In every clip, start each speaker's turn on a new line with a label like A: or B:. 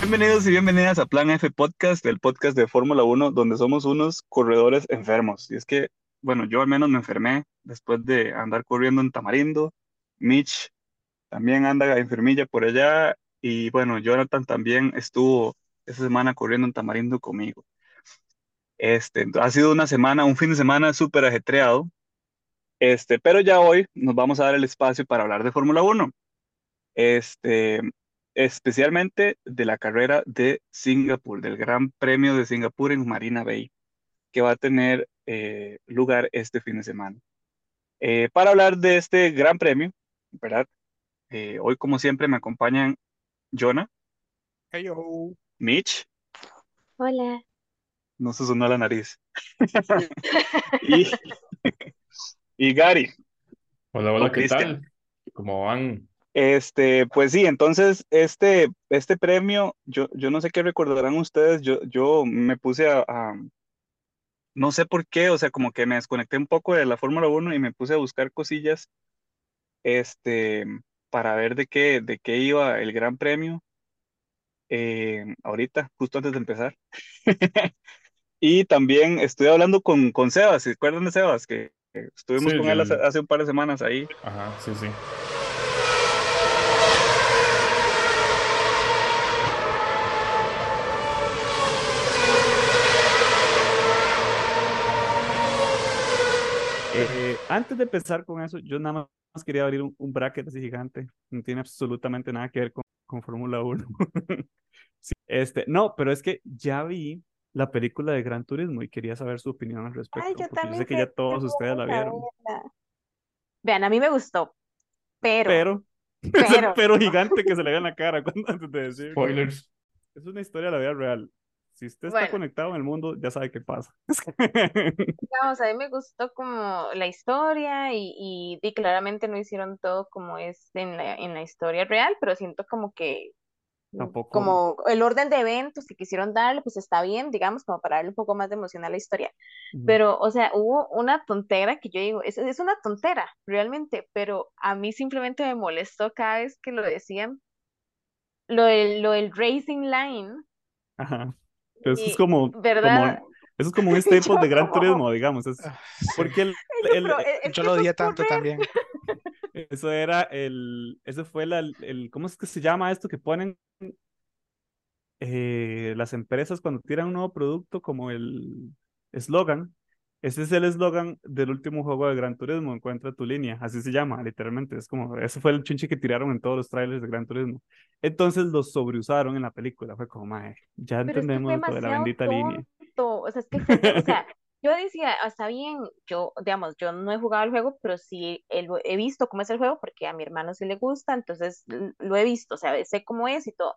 A: Bienvenidos y bienvenidas a Plan F Podcast, el podcast de Fórmula 1, donde somos unos corredores enfermos. Y es que, bueno, yo al menos me enfermé después de andar corriendo en Tamarindo. Mitch también anda enfermilla por allá. Y bueno, Jonathan también estuvo esa semana corriendo en Tamarindo conmigo. Este, ha sido una semana, un fin de semana súper ajetreado. Este, pero ya hoy nos vamos a dar el espacio para hablar de Fórmula 1. Este, especialmente de la carrera de Singapur, del Gran Premio de Singapur en Marina Bay, que va a tener eh, lugar este fin de semana. Eh, para hablar de este Gran Premio, ¿verdad? Eh, hoy, como siempre, me acompañan Jonah,
B: Hello.
A: Mitch,
C: Hola.
A: no se sonó la nariz, y, y Gary.
D: Hola, hola, ¿qué tal? ¿Cómo van?
A: Este, pues sí, entonces este, este premio, yo, yo no sé qué recordarán ustedes, yo, yo me puse a, a- no sé por qué, o sea, como que me desconecté un poco de la Fórmula 1 y me puse a buscar cosillas, este, para ver de qué, de qué iba el Gran Premio, eh, ahorita, justo antes de empezar. Y también estoy hablando con, con Sebas, ¿se acuerdan de Sebas? Que, que estuvimos
D: Sí,
A: con él hace, hace un par de semanas ahí.
D: Ajá, sí, sí.
B: Eh, antes de empezar con eso, yo nada más quería abrir un, un bracket así gigante. No tiene absolutamente nada que ver con, con Fórmula 1. Sí, este, no, pero es que ya vi la película de Gran Turismo y quería saber su opinión al respecto,
C: Ay, yo
B: porque yo sé que ya todos ustedes la vieron,
C: verla. Vean, a mí me gustó, pero,
B: pero
C: pero,
B: pero gigante que se le ve en la cara cuando antes de decir.
D: Spoilers.
B: Es una historia de la vida real. Si usted está
C: Bueno.
B: conectado en el mundo, ya sabe qué pasa.
C: vamos, a mí me gustó como la historia y, y, y claramente no hicieron todo como es en la, en la historia real, pero siento como que mm,
B: Tampoco.
C: como el orden de eventos que quisieron darle, pues está bien, digamos, como para darle un poco más de emoción a la historia.
B: Ujú.
C: Pero, o sea, hubo una tontera que yo digo, es, es una tontera, realmente, pero a mí simplemente me molestó cada vez que lo decían, lo del, lo del Racing Line,
B: Ajá. Eso es como,
C: ¿verdad?
B: como, eso es como un staple
C: Yo
B: de Gran
C: como-
B: Turismo, digamos. Es,
E: Ah,
B: porque el,
C: es
E: Yo lo odié tanto también.
B: eso era el, eso fue la, el, ¿cómo es que se llama esto que ponen eh, las empresas cuando tiran un nuevo producto como el eslogan? Ese es el eslogan del último juego de Gran Turismo, Encuentra tu línea, así se llama, literalmente. Es como, ese fue el chunche que tiraron en todos los trailers de Gran Turismo. Entonces los sobreusaron en la película. Fue como, mae, ya entendemos lo de la bendita línea.
C: tonto, o sea, es que, o sea, yo decía, "Ah, está bien, yo, digamos, yo no he jugado el juego, pero sí el- he visto cómo es el juego, porque a mi hermano sí le gusta, entonces lo he visto, o sea, sé cómo es y todo.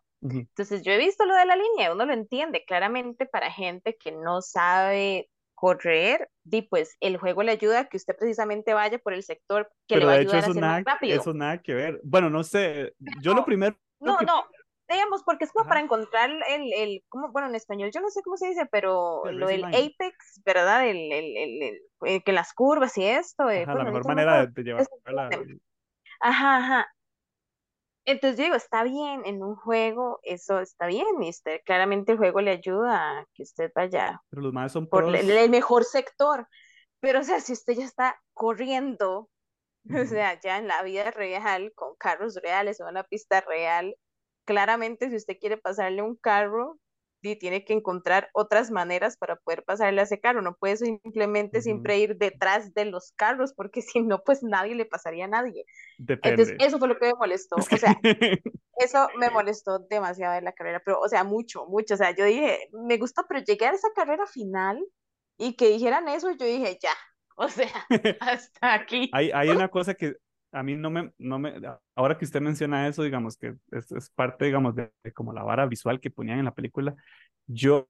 C: Entonces yo he visto lo de la línea, uno lo entiende claramente para gente que no sabe correr, y pues el juego le ayuda a que usted precisamente vaya por el sector que le
B: Pero
C: va a
B: hecho
C: ayudar a ser más rápido.
B: eso nada que ver. Bueno, no sé, yo lo primero
C: No,
B: que...
C: no, digamos, porque es como
B: Ajá.
C: para encontrar el, el, ¿cómo? Bueno, en español yo no sé cómo se dice, pero lo del apex, ¿verdad? El, el, el, el- eh, que las curvas y esto, eh,
B: Ajá, la mejor
C: ahorita no me
B: manera de, llevar la...
C: Ajá, ajá. Entonces yo digo, está bien, en un juego eso está bien, y este, claramente el juego le ayuda a que usted vaya
B: Pero los más son
C: por el, el mejor sector, pero o sea, si usted ya está corriendo, o sea, ya en la vida real, con carros reales o en una pista real, claramente si usted quiere pasarle un carro, y tiene que encontrar otras maneras para poder pasarle a ese carro, no puede simplemente siempre ir detrás de los carros, porque si no, pues nadie le pasaría a nadie.
B: Depende.
C: Entonces, eso fue lo que me molestó,
B: Es
C: o sea, eso me molestó demasiado en la carrera, pero, o sea, mucho, mucho, o sea, yo dije, me gustó, pero llegué a esa carrera final y que dijeran eso, yo dije, ya, o sea, hasta aquí.
B: Hay, hay una cosa que a mí no me, no me, ahora que usted menciona eso, digamos que es, parte, digamos, de, de como la vara visual que ponían en la película. Yo,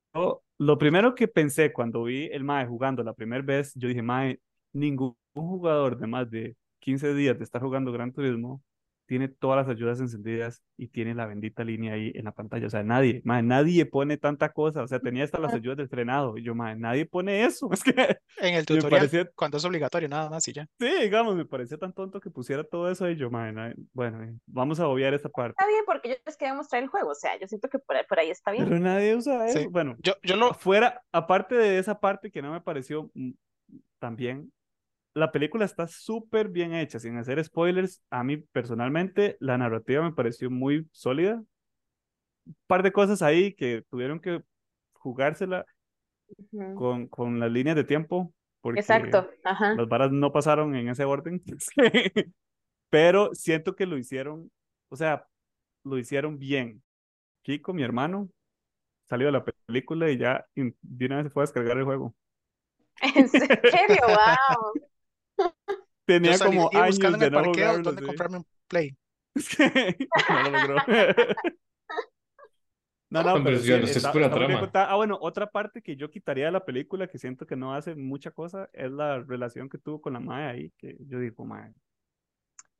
B: lo primero que pensé cuando vi el MAE jugando la primera vez, yo dije, MAE, ningún jugador de más de 15 días de estar jugando Gran Turismo tiene todas las ayudas encendidas y tiene la bendita línea ahí en la pantalla. O sea, nadie, mae, nadie pone tanta cosa. O sea, tenía hasta las ayudas del frenado. Y yo, mae, nadie pone eso. Es que
E: En el tutorial,
B: parecía,
E: cuando es obligatorio, nada más y ya.
B: sí, digamos, me parecía tan tonto que pusiera todo eso ahí. Yo, mae, nadie- bueno, eh, vamos a obviar esa parte.
C: Está bien porque yo les quería mostrar el juego, o sea, yo siento que por ahí, por ahí está bien.
B: Pero nadie usa
E: Sí.
B: eso. Bueno,
E: Yo, yo lo,
B: Fuera, aparte de esa parte que no me pareció mm, tan bien, la película está súper bien hecha, sin hacer spoilers. A mí personalmente, la narrativa me pareció muy sólida. Un par de cosas ahí que tuvieron que jugársela
C: Ujú.
B: con, con las líneas de tiempo, porque
C: Exacto, ajá.
B: las varas no pasaron en ese orden. Pero siento que lo hicieron, o sea, lo hicieron bien. Kiko, mi hermano, salió de la película y ya de una vez se fue a descargar el juego.
C: En serio, wow.
E: Yo
B: Tenía
E: salí
B: como años
E: buscando en
B: de
E: el
B: no
E: parqueo
B: jugarlo,
E: dónde
B: sí.
E: comprarme un play.
B: No lo logró. No, no, pero
D: sí,
B: sí,
D: es
B: está-
D: pura
B: bien
D: trama.
B: Ah, bueno, otra parte que yo quitaría de la película que siento que no hace mucha cosa es la relación que tuvo con la madre ahí, que yo digo, madre,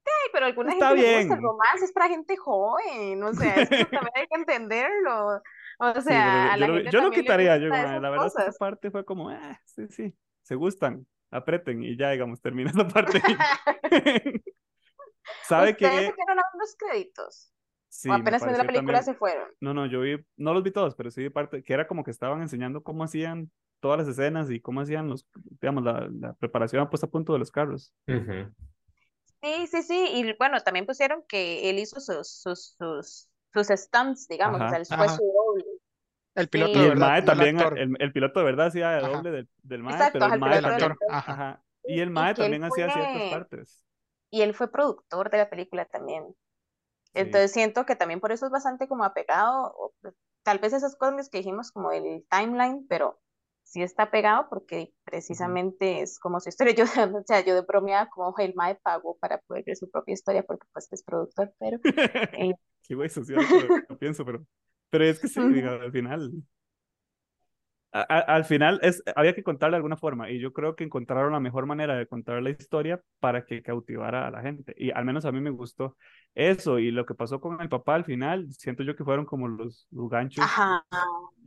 C: Ay, pero a alguna
B: Está
C: gente le gusta el
B: bien.
C: romance, es para gente joven, o sea, eso también hay que entenderlo. O
B: Sí,
C: sea, a
B: pero
C: la
B: yo, lo,
C: gente
B: yo lo quitaría, yo, la verdad esa parte fue como, eh, sí, sí, se gustan, aprieten y ya, digamos, termina esa parte. ¿Sabe
C: ¿Ustedes se
B: qué?
C: quedaron a ver los créditos?
B: Sí,
C: ¿O apenas viendo la película
B: también,
C: se fueron?
B: no, no, yo vi, no los vi todos, pero sí vi parte, que era como que estaban enseñando cómo hacían todas las escenas y cómo hacían los, digamos, la, la preparación puesta a punto de los carros.
C: Sí, sí, sí, y bueno, también pusieron que él hizo sus, sus, sus, sus stunts, digamos, o sea, él fue
E: Ajá.
C: su doble.
E: El piloto
B: Y
C: Sí.
E: de
B: el
E: verdad,
B: mae
E: no el
B: también, el, el piloto de verdad hacía de doble del, del mae,
C: Exacto,
B: pero el
C: el
B: mae también,
E: ajá.
B: ajá, y el
C: Y
B: mae
C: él
B: también hacía ciertas
C: fue,
B: partes.
C: y él fue productor de la película también.
B: Sí.
C: Entonces siento que también por eso es bastante como apegado, o, tal vez esas cosas que dijimos como el timeline, pero sí está pegado porque precisamente es como su historia. Yo, o sea, yo de bromeaba como el mae pagó para poder ver su propia historia porque pues es productor, pero eh,
B: Qué güey social, pero lo pienso, pero, pero es que sí,
C: Ujú.
B: digo, al final, a- a- al final es, había que contarle de alguna forma y yo creo que encontraron la mejor manera de contar la historia para que cautivara a la gente y al menos a mí me gustó eso y lo que pasó con el papá al final, siento yo que fueron como los, los ganchos,
C: ajá,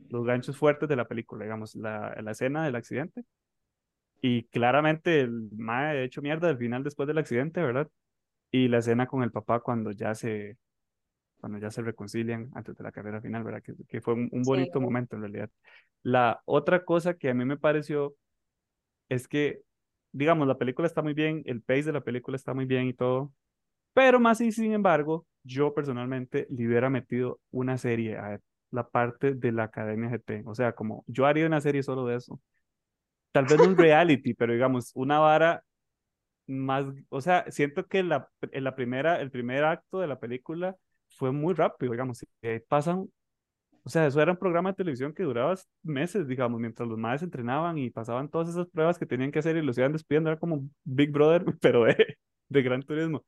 B: los ganchos fuertes de la película, digamos, la, la escena del accidente y claramente el mae hecho mierda al final después del accidente, ¿verdad? Y la escena con el papá cuando ya se, cuando ya se reconcilian antes de la carrera final, ¿verdad? Que, que fue un, un
C: sí.
B: bonito momento en realidad. La otra cosa que a mí me pareció es que, digamos, la película está muy bien, el pace de la película está muy bien y todo, pero más y sin embargo, yo personalmente le hubiera metido una serie a la parte de la Academia GT. O sea, como yo haría una serie solo de eso. Tal vez no un reality, pero digamos, una vara más, o sea, siento que la, en la primera, el primer acto de la película fue muy rápido, digamos, pasan, o sea, eso era un programa de televisión que duraba meses, digamos, mientras los madres entrenaban y pasaban todas esas pruebas que tenían que hacer y los iban despidiendo, era como Big Brother, pero de, de Gran Turismo.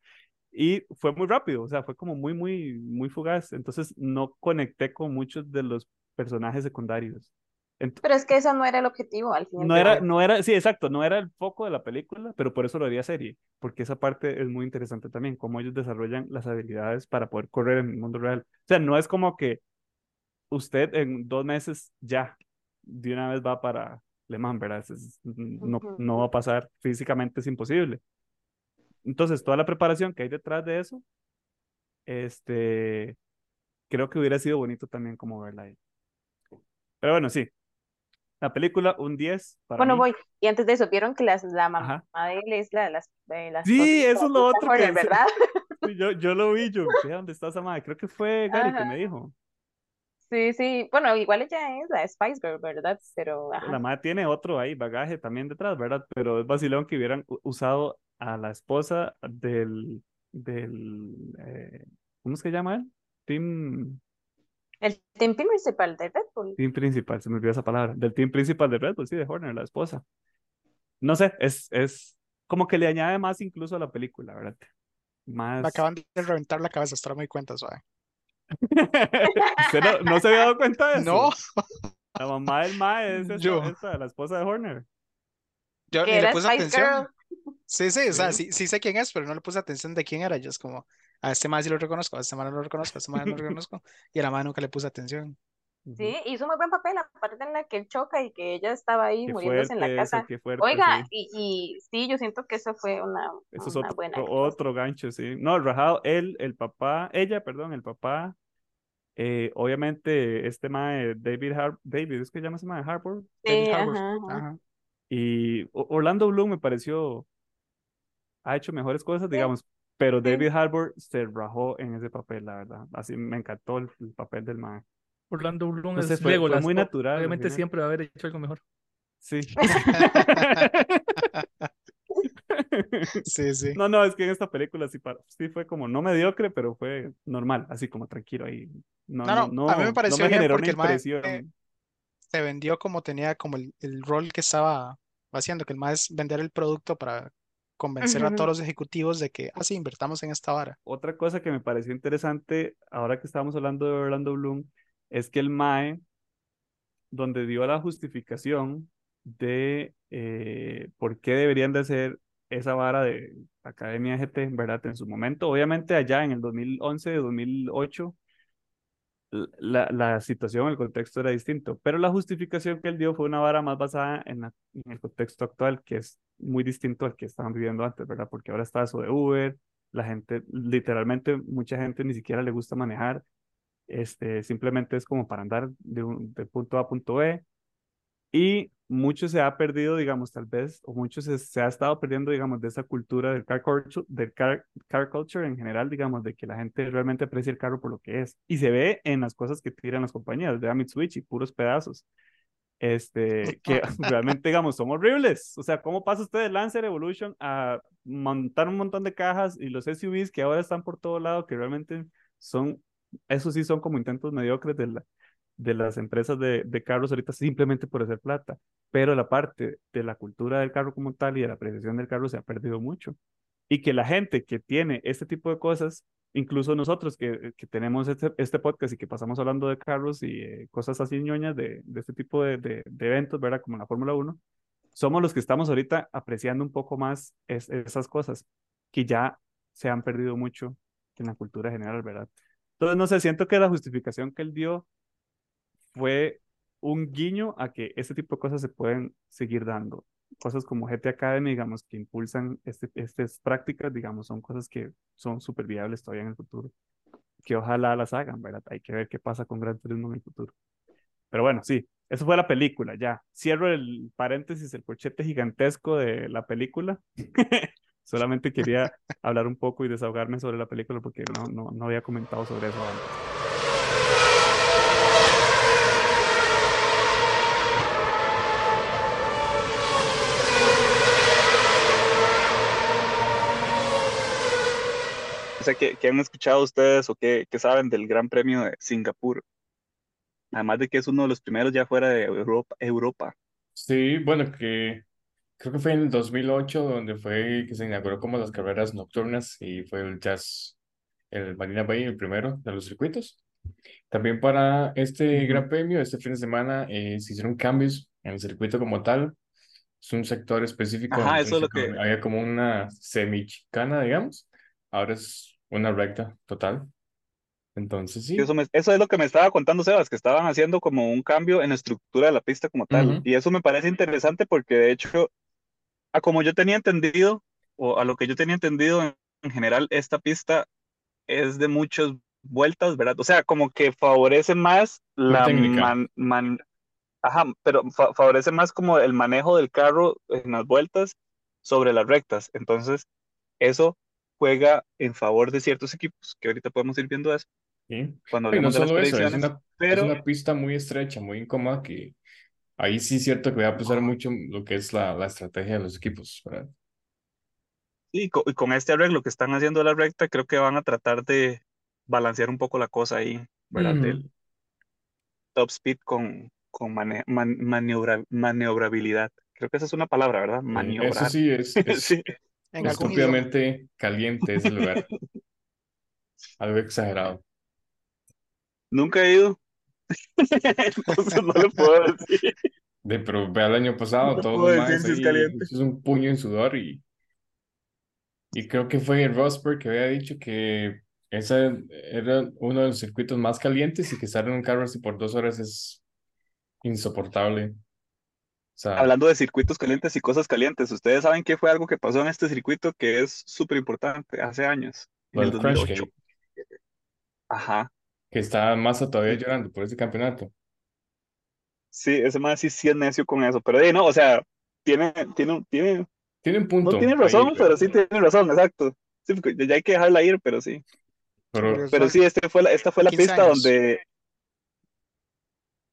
B: Y fue muy rápido, o sea, fue como muy, muy, muy fugaz, entonces no conecté con muchos de los personajes secundarios. Ent-
C: Pero es que eso no era el objetivo al final.
B: no era, no era, sí, exacto, no era el foco de la película, pero por eso lo haría serie, porque esa parte es muy interesante también, cómo ellos desarrollan las habilidades para poder correr en el mundo real. O sea, no es como que usted en dos meses ya de una vez va para Le Mans, ¿verdad? Es- no,
C: Ujú.
B: no va a pasar, físicamente es imposible. Entonces, toda la preparación que hay detrás de eso, este, creo que hubiera sido bonito también como verla ahí. Pero bueno, sí, la película, un 10 para
C: Bueno,
B: mí.
C: voy. Y antes de eso, vieron que las, la mamá
B: Ajá.
C: de él es la, las, eh, la
B: Sí,
C: de
B: eso es lo otro que.
C: ¿verdad?
B: Sí, Yo, yo lo vi, yo, "Ve, ¿dónde está esa madre? Creo que fue Gary que
C: Ajá.
B: me dijo.
C: Sí, sí. Bueno, igual ella es la Spice Girl, ¿verdad? Pero, ajá.
B: La madre tiene otro ahí, bagaje también detrás, ¿verdad? Pero es vacilón que hubieran usado a la esposa del, del, eh, ¿cómo es que llama él? Team,
C: El team principal de Red Bull.
B: team principal, se me olvidó esa palabra, del team principal de Red Bull, sí, de Horner, la esposa. No sé, es, es como que le añade más incluso a la película, ¿verdad?
E: Me
B: Más...
E: acaban de reventar la cabeza, me di cuenta, suave.
B: ¿Usted no, no se había dado cuenta de eso?
E: No,
B: La mamá del Mae es esta,
E: Yo.
B: esta, la esposa de Horner.
E: yo ni le puse
C: Spice
E: atención.
C: Girl.
E: Sí, sí, o sea,
B: Sí.
E: sí, sí sé quién es, pero no le puse atención de quién era. Yo es como, a este man sí lo reconozco, a este man no lo reconozco, a este man no lo reconozco. Y a la man nunca le puse atención.
C: Sí, hizo muy buen papel, aparte en la que él choca y que ella estaba ahí
B: Qué
C: muriéndose en la
B: eso,
C: casa.
B: qué fuerte,
C: Oiga,
B: sí.
C: y, y sí, yo siento que eso fue una,
B: Eso es
C: una
B: otro,
C: buena
B: otro gancho, sí. No, el rajado, él, el papá, ella, perdón, el papá, eh, obviamente este mae, David Har David, es que llama ese mae Harbour,
E: David
C: Sí,
E: Harbour.
C: ajá, ajá.
B: Y Orlando Bloom me pareció, ha hecho mejores cosas,
C: Sí,
B: digamos, pero
C: sí.
B: David Harbour se rajó en ese papel, la verdad. Así me encantó el, el papel del mae.
F: Orlando Bloom es
B: fue, muy natural al
F: Obviamente siempre va a haber hecho algo mejor.
B: Sí.
E: Sí, sí.
B: No, no, es que en esta película sí, sí fue como no mediocre, pero fue normal, así como tranquilo ahí. No,
E: No,
B: no,
E: no, a mí me
B: no, no
E: pareció
B: me
E: bien
B: generó una
E: porque el
B: impresión.
E: se vendió como tenía como el, el rol que estaba haciendo, que el más es vender el producto para convencer a todos los ejecutivos de que, ah, sí, invertamos en esta vara.
B: Otra cosa que me pareció interesante, ahora que estábamos hablando de Orlando Bloom, es que el MAE, donde dio la justificación de eh, por qué deberían de hacer esa vara de Academia GT, ¿verdad? En su momento, obviamente allá en el 2011, 2008, la, la situación, el contexto era distinto, pero la justificación que él dio fue una vara más basada en, el contexto actual, que es muy distinto al que estaban viviendo antes, ¿verdad? Porque ahora está eso de Uber, la gente, literalmente, mucha gente ni siquiera le gusta manejar, este, simplemente es como para andar de, de punto A a punto B, y mucho se ha perdido, digamos, tal vez, o mucho se, se ha estado perdiendo, digamos, de esa cultura del car culture, del car, car culture en general, digamos, de que la gente realmente aprecia el carro por lo que es. Y se ve en las cosas que tiran las compañías, de Mitsubishi, puros pedazos. Este, que realmente, digamos, son horribles. O sea, ¿cómo pasa usted del Lancer Evolution a montar un montón de cajas y los SUVs que ahora están por todo lado, que realmente son, eso sí son como intentos mediocres de la, de las empresas de, de carros ahorita simplemente por hacer plata, pero la parte de la cultura del carro como tal y de la apreciación del carro se ha perdido mucho. Y que la gente que tiene este tipo de cosas, incluso nosotros que, que tenemos este, este podcast y que pasamos hablando de carros y eh, cosas así ñoñas de, de este tipo de, de, eventos, ¿verdad? Como la Fórmula 1, somos los que estamos ahorita apreciando un poco más es, esas cosas que ya se han perdido mucho en la cultura general, ¿verdad? Entonces, no sé, siento que la justificación que él dio fue un guiño a que este tipo de cosas se pueden seguir dando. Cosas como GT Academy, digamos, que impulsan este, estas prácticas, digamos, son cosas que son súper viables todavía en el futuro. Que ojalá las hagan, ¿verdad? Hay que ver qué pasa con Gran Turismo en el futuro. Pero bueno, sí, eso fue la película, ya. Cierro el paréntesis, el corchete gigantesco de la película. Solamente quería hablar un poco y desahogarme sobre la película porque no, no, no había comentado sobre eso antes.
A: O sea, ¿qué, qué han escuchado ustedes o qué, qué saben del Gran Premio de Singapur? Además de que es uno de los primeros ya fuera de Europa. Europa.
D: Sí, bueno, que creo que fue en el 2008 donde fue que se inauguró como las carreras nocturnas y fue el Jazz, el Marina Bay, el primero de los circuitos. También para este. Gran Premio, este fin de semana, eh, se hicieron cambios en el circuito como tal. Es un sector específico
A: Ajá, eso es lo que,
D: había como una semichicana, digamos. Ahora es una recta total. Entonces, sí.
A: eso, me- eso es lo que me estaba contando Sebas, que estaban haciendo como un cambio en la estructura de la pista como tal.
D: Ujú.
A: Y eso me parece interesante porque de hecho, a como yo tenía entendido, o a lo que yo tenía entendido en, en general, esta pista es de muchas vueltas, ¿verdad? O sea, como que favorece más la
D: técnica.
A: man, man- ajá, pero fa- favorece más como el manejo del carro en las vueltas sobre las rectas. Entonces, eso juega en favor de ciertos equipos, que ahorita podemos ir viendo eso
D: Sí.
A: cuando
D: Y no
A: de las
D: eso, es una, es
A: pero
D: una pista muy estrecha, muy incómoda, que ahí sí es cierto que va a pesar mucho lo que es la, la estrategia de los equipos, ¿verdad?
A: y co- y con, este arreglo que están haciendo de la recta, creo que van a tratar de balancear un poco la cosa ahí, ¿verdad? Del top speed con, con mane- man- maniobra- maniobrabilidad. Creo que esa es una palabra, ¿verdad?
D: Eh, eso
A: Maniobrar.
D: sí es, es
A: Sí,
E: En
D: estúpidamente caliente ese lugar, algo exagerado.
A: nunca he ido, entonces no le puedo decir,
D: De, pero ve al año
A: no
D: pasado,
A: decir
D: maes
A: si es
D: ahí,
A: caliente.
D: es un puño en sudor y Y creo que fue Rosberg que había dicho que ese era uno de los circuitos más calientes y que estar en un carro así por dos horas es insoportable. O sea,
A: Hablando de circuitos calientes y cosas calientes, ¿ustedes saben qué fue algo que pasó en este circuito que es súper importante hace años? En el
D: del
A: 2008.
D: Crashgate,
A: Ajá.
D: que está Massa todavía llorando por ese campeonato.
A: Sí, ese más sí, sí es necio con eso. Pero no, o sea, tiene, tiene, tiene,
D: Tiene un punto
A: no tiene
D: ahí,
A: razón,
D: pero,
A: pero sí tiene razón, exacto. Sí, porque ya hay que dejarla ir, pero sí.
D: pero
A: Pero sí, este fue la, esta fue la
E: 15
A: pista
E: años.
A: donde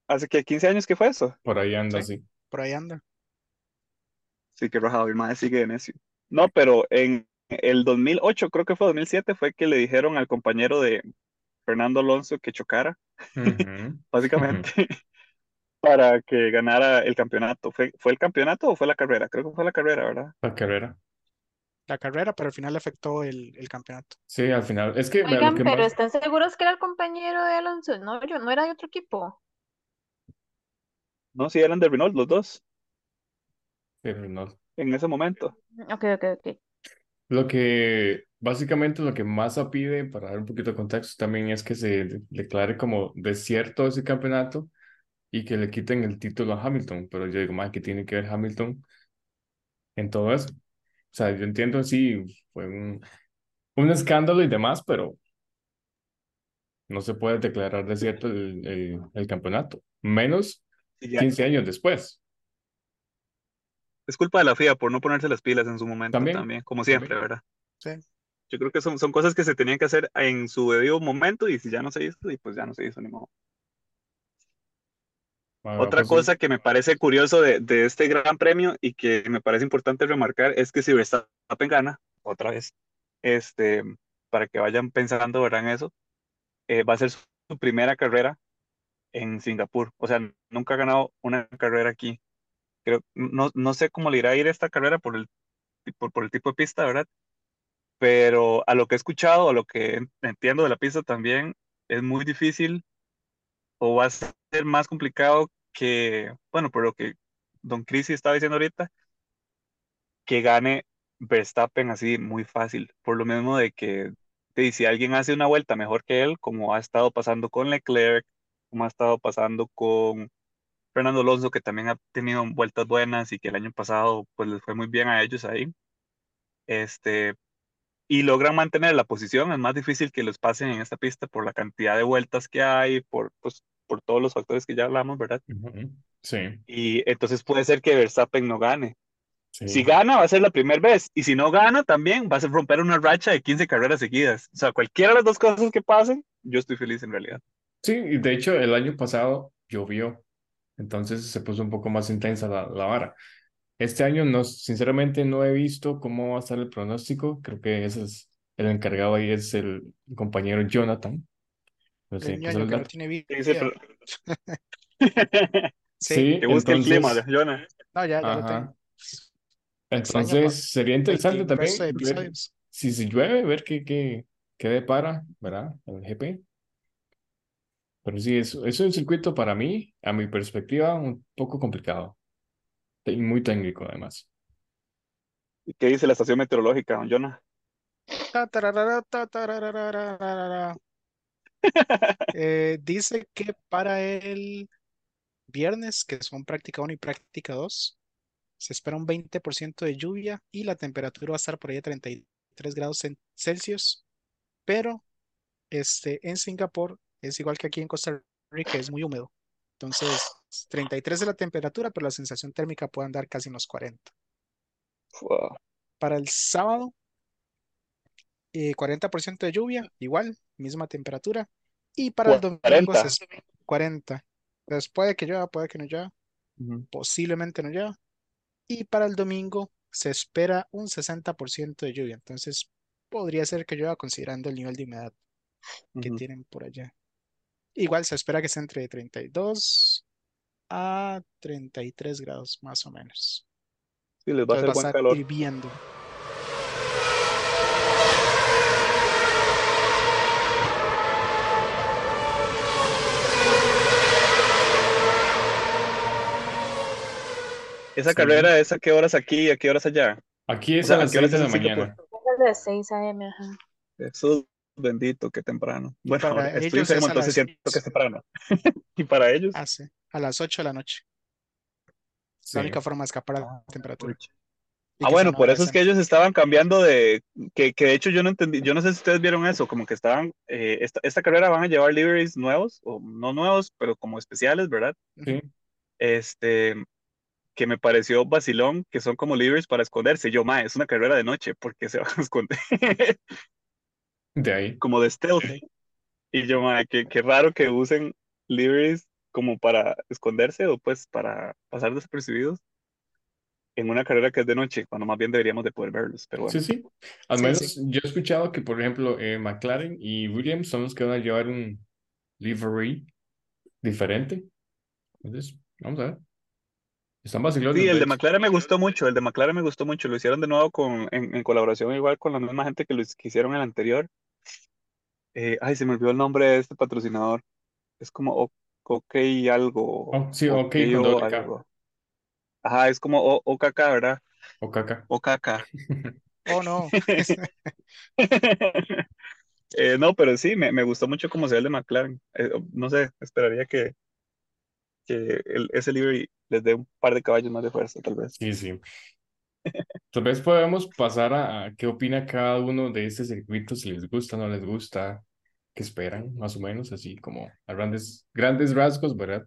A: hace que 15 años que fue eso.
D: por ahí anda
E: Sí. Por ahí anda.
A: Sí, que rajado, mi madre sigue de necio. No, pero en el 2008, creo que fue 2007, fue que le dijeron al compañero de Fernando Alonso que chocara, básicamente, para que ganara el campeonato. ¿Fue, fue el campeonato o fue la carrera? Creo que fue la carrera, ¿verdad?
D: La carrera.
E: La carrera, pero al final le afectó el, el campeonato.
D: Sí, al final. Es que,
C: Oigan, pero
D: más.
C: ¿están seguros que era el compañero de Alonso? No, yo no era de otro equipo.
A: No, sí, eran de Renault los dos
D: pero no.
A: en ese momento.
C: Ok, ok, ok.
D: Lo que básicamente lo que Massa pide, para dar un poquito de contexto, también es que se de- declare como desierto ese campeonato y que le quiten el título a Hamilton. Pero yo digo, más que tiene que ver Hamilton en todo eso? O sea, yo entiendo, sí, fue un, un escándalo y demás, pero no se puede declarar desierto el, el, el campeonato, menos
A: Y ya,
D: 15 años después.
A: es culpa de la FIA por no ponerse las pilas en su momento
D: También,
A: también, como siempre,
D: también.
A: ¿verdad?
E: Sí.
A: Yo creo que son, son cosas que se tenían que hacer en su debido momento y si ya no se hizo, y pues ya no se hizo ni modo.
D: Ahora,
A: Otra
D: José,
A: cosa que me parece curioso de, de este gran premio y que me parece importante remarcar es que si Verstappen gana, otra vez, este, para que vayan pensando, ¿verdad? En eso, eh, va a ser su, su primera carrera en Singapur. O sea, nunca ha ganado una carrera aquí. Creo, no, no sé cómo le irá a ir esta carrera por el, por, por el tipo de pista, ¿verdad? Pero a lo que he escuchado, a lo que en- entiendo de la pista también, es muy difícil o va a ser más complicado que, bueno, por lo que Don Crisi estaba diciendo ahorita, que gane Verstappen así muy fácil, por lo mismo de que si alguien hace una vuelta mejor que él, como ha estado pasando con Leclerc, como ha estado pasando con Fernando Alonso, que también ha tenido vueltas buenas y que el año pasado pues les fue muy bien a ellos ahí, este, y logran mantener la posición, es más difícil que los pasen en esta pista por la cantidad de vueltas que hay, por, pues, por todos los factores que ya hablamos, ¿verdad?
D: Sí,
A: Y entonces puede ser que Verstappen no gane. Si
D: sí.
A: gana, va a ser la primera vez. Y si no gana, también va a ser romper una racha de 15 carreras seguidas. O sea, cualquiera de las dos cosas que pasen, yo estoy feliz en realidad.
D: Sí, y de hecho el año pasado llovió, entonces se puso un poco más intensa la, la vara. Este año no, sinceramente no he visto cómo va a estar el pronóstico, creo que ese es el encargado ahí es el compañero Jonathan, no sé,
E: El
D: ¿qué es
E: ñoño
D: el
E: que no
D: dato?
E: tiene vida.
A: Sí, Sí, que busque el clima,
D: entonces,
A: Jonah.
E: no, ya, ya lo
D: ajá,
E: tengo. Extraño pa-
D: entonces sería interesante
E: 20 resto
D: también
E: de
D: ver
E: episodios.
D: si se llueve, ver qué, qué, qué depara, ¿verdad? El GP. Pero sí, es, es un circuito para mí, a mi perspectiva, un poco complicado y muy técnico además.
A: ¿Y ¿Qué dice la estación meteorológica, don Jonah?
E: Ta, tararara, ta, tarararararara. Eh, dice que para el viernes, que son práctica 1 y práctica 2, se espera un 20% de lluvia y la temperatura va a estar por ahí a 33 grados Celsius, pero este, en Singapur es igual que aquí en Costa Rica, es muy húmedo. Entonces, 33 es la temperatura, pero la sensación térmica puede andar casi en los 40.
A: Wow.
E: Para el sábado, eh, 40% de lluvia, igual, misma temperatura. Y para el domingo
A: 40.
E: se espera 40. Entonces puede que llueva, puede que no llueva, posiblemente no llueva. Y para el domingo se espera un 60% de lluvia. Entonces podría ser que llueva considerando el nivel de humedad que tienen por allá. Igual se espera que sea entre 32 a 33 grados más o menos.
A: Sí, les va a
E: Entonces
A: hacer
E: a
A: buen
E: estar
A: calor.
E: hirviendo.
A: Esa
D: Sí.
A: carrera es a qué horas aquí y a qué horas allá.
D: Aquí
A: O
D: es
A: sea,
D: a
A: ¿a
D: las
A: qué horas
D: 6 de la mañana.
C: a las 6 a.m. Ajá.
A: Jesús bendito, qué temprano. Bueno,
E: para ellos es
A: entonces
E: las
A: siento que es temprano. Y para ellos,
E: Hace a las 8 de la noche.
D: Sí.
E: La única forma de escapar a la
A: Ah,
E: temperatura.
A: Ah, bueno, por eso es que ellos estaban cambiando de, que, que de hecho yo no entendí, yo no sé si ustedes vieron eso, como que estaban, eh, esta, esta carrera van a llevar liveries nuevos, o no nuevos, pero como especiales, ¿verdad?
D: Sí.
A: Este, que me pareció vacilón, que son como liveries para esconderse. Yo, ma, es una carrera de noche, porque se van a esconder?
D: De ahí.
A: como de stealth. Y yo, ma, qué, qué raro que usen liveries como para esconderse o pues para pasar desapercibidos en una carrera que es de noche, cuando más bien deberíamos de poder verlos, pero bueno.
D: Sí, sí. Al
E: Sí,
D: menos
E: sí.
D: yo he escuchado que, por ejemplo, eh, McLaren y Williams son los que van a llevar un livery diferente. Entonces, vamos a ver. Están vacilones,
A: Sí, el
D: de.
A: McLaren me gustó mucho, el de McLaren me gustó mucho, lo hicieron de nuevo con, en, en colaboración igual con la misma gente que lo que hicieron el anterior. Eh, ay, se me olvidó el nombre de este patrocinador. Es como O- OK algo,
D: Oh, sí, ok, con
A: OKO
D: doble K.
A: algo. Ajá, es como O- OKK, ¿verdad?
D: O caca.
A: OKK.
E: Oh, no.
A: Eh, no, pero sí, me, me gustó mucho como se ve el de McLaren. Eh, no sé, esperaría que, que el, ese livery les dé un par de caballos más de fuerza, tal vez.
D: Sí, sí. Tal vez podemos pasar a, a qué opina cada uno de estos circuitos, si les gusta, no les gusta, qué esperan, más o menos, así como a grandes, grandes rasgos, ¿verdad?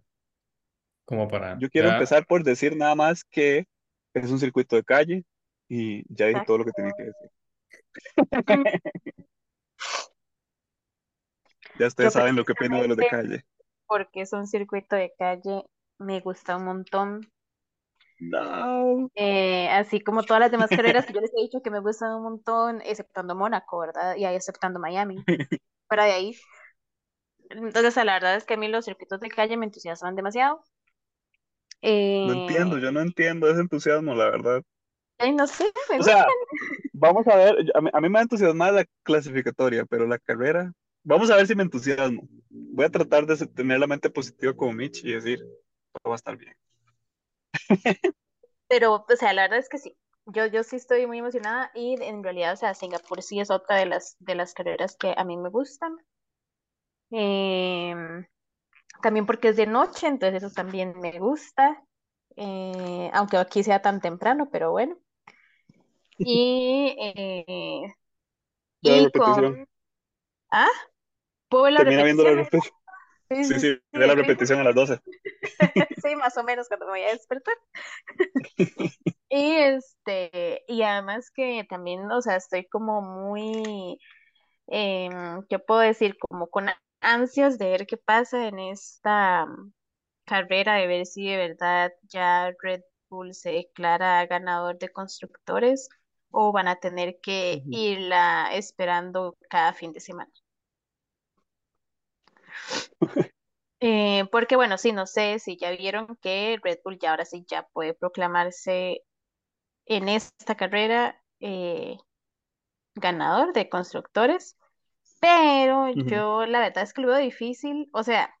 D: Como para
A: Yo quiero
D: ya,
A: empezar por decir nada más que es un circuito de calle y ya dije todo lo que tenía que decir. Ya
C: Yo
A: ustedes saben lo que opino de los de calle.
C: porque es un circuito de calle, me gusta un montón.
A: No.
C: Eh, así como todas las demás carreras que yo les he dicho que me gustan un montón, exceptando Mónaco, ¿verdad? Y ahí exceptando Miami. Fuera de ahí. Entonces, la verdad es que a mí los circuitos de calle me entusiasman demasiado.
A: No entiendo,
C: Eh,
A: yo no entiendo ese entusiasmo, la verdad.
C: ay, no sé, me
A: O sea, vamos a ver, a mí, a mí me entusiasma la clasificatoria, pero la carrera, vamos a ver si me entusiasmo. Voy a tratar de tener la mente positiva como Mitch y decir, todo va a estar bien.
C: Pero, o sea, la verdad es que sí. Yo, yo sí estoy muy emocionada y en realidad, o sea, Singapur sí es otra de las, de las carreras que a mí me gustan. Em, también porque es de noche, entonces eso también me gusta. Eh, aunque aquí sea tan temprano, pero bueno. Y, eh, y
A: repetición.
C: con... ¿Ah? ¿Puedo ver la
A: Termina viendo la
C: repetición?
A: repetición.
C: Sí,
A: Sí,
C: sí,
A: sí, la repetición a las 12.
C: Sí, más o menos cuando me voy a despertar. Y este, y además que también, o sea, estoy como muy, em, ¿qué puedo decir? Como con ansias de ver qué pasa en esta carrera, de ver si de verdad ya Red Bull se declara ganador de constructores o van a tener que
A: Ujú.
C: irla esperando cada fin de semana. Eh, porque bueno, sí, no sé si ya vieron que Red Bull ya ahora sí ya puede proclamarse en esta carrera eh, ganador de constructores, pero yo la verdad es que lo veo difícil, o sea,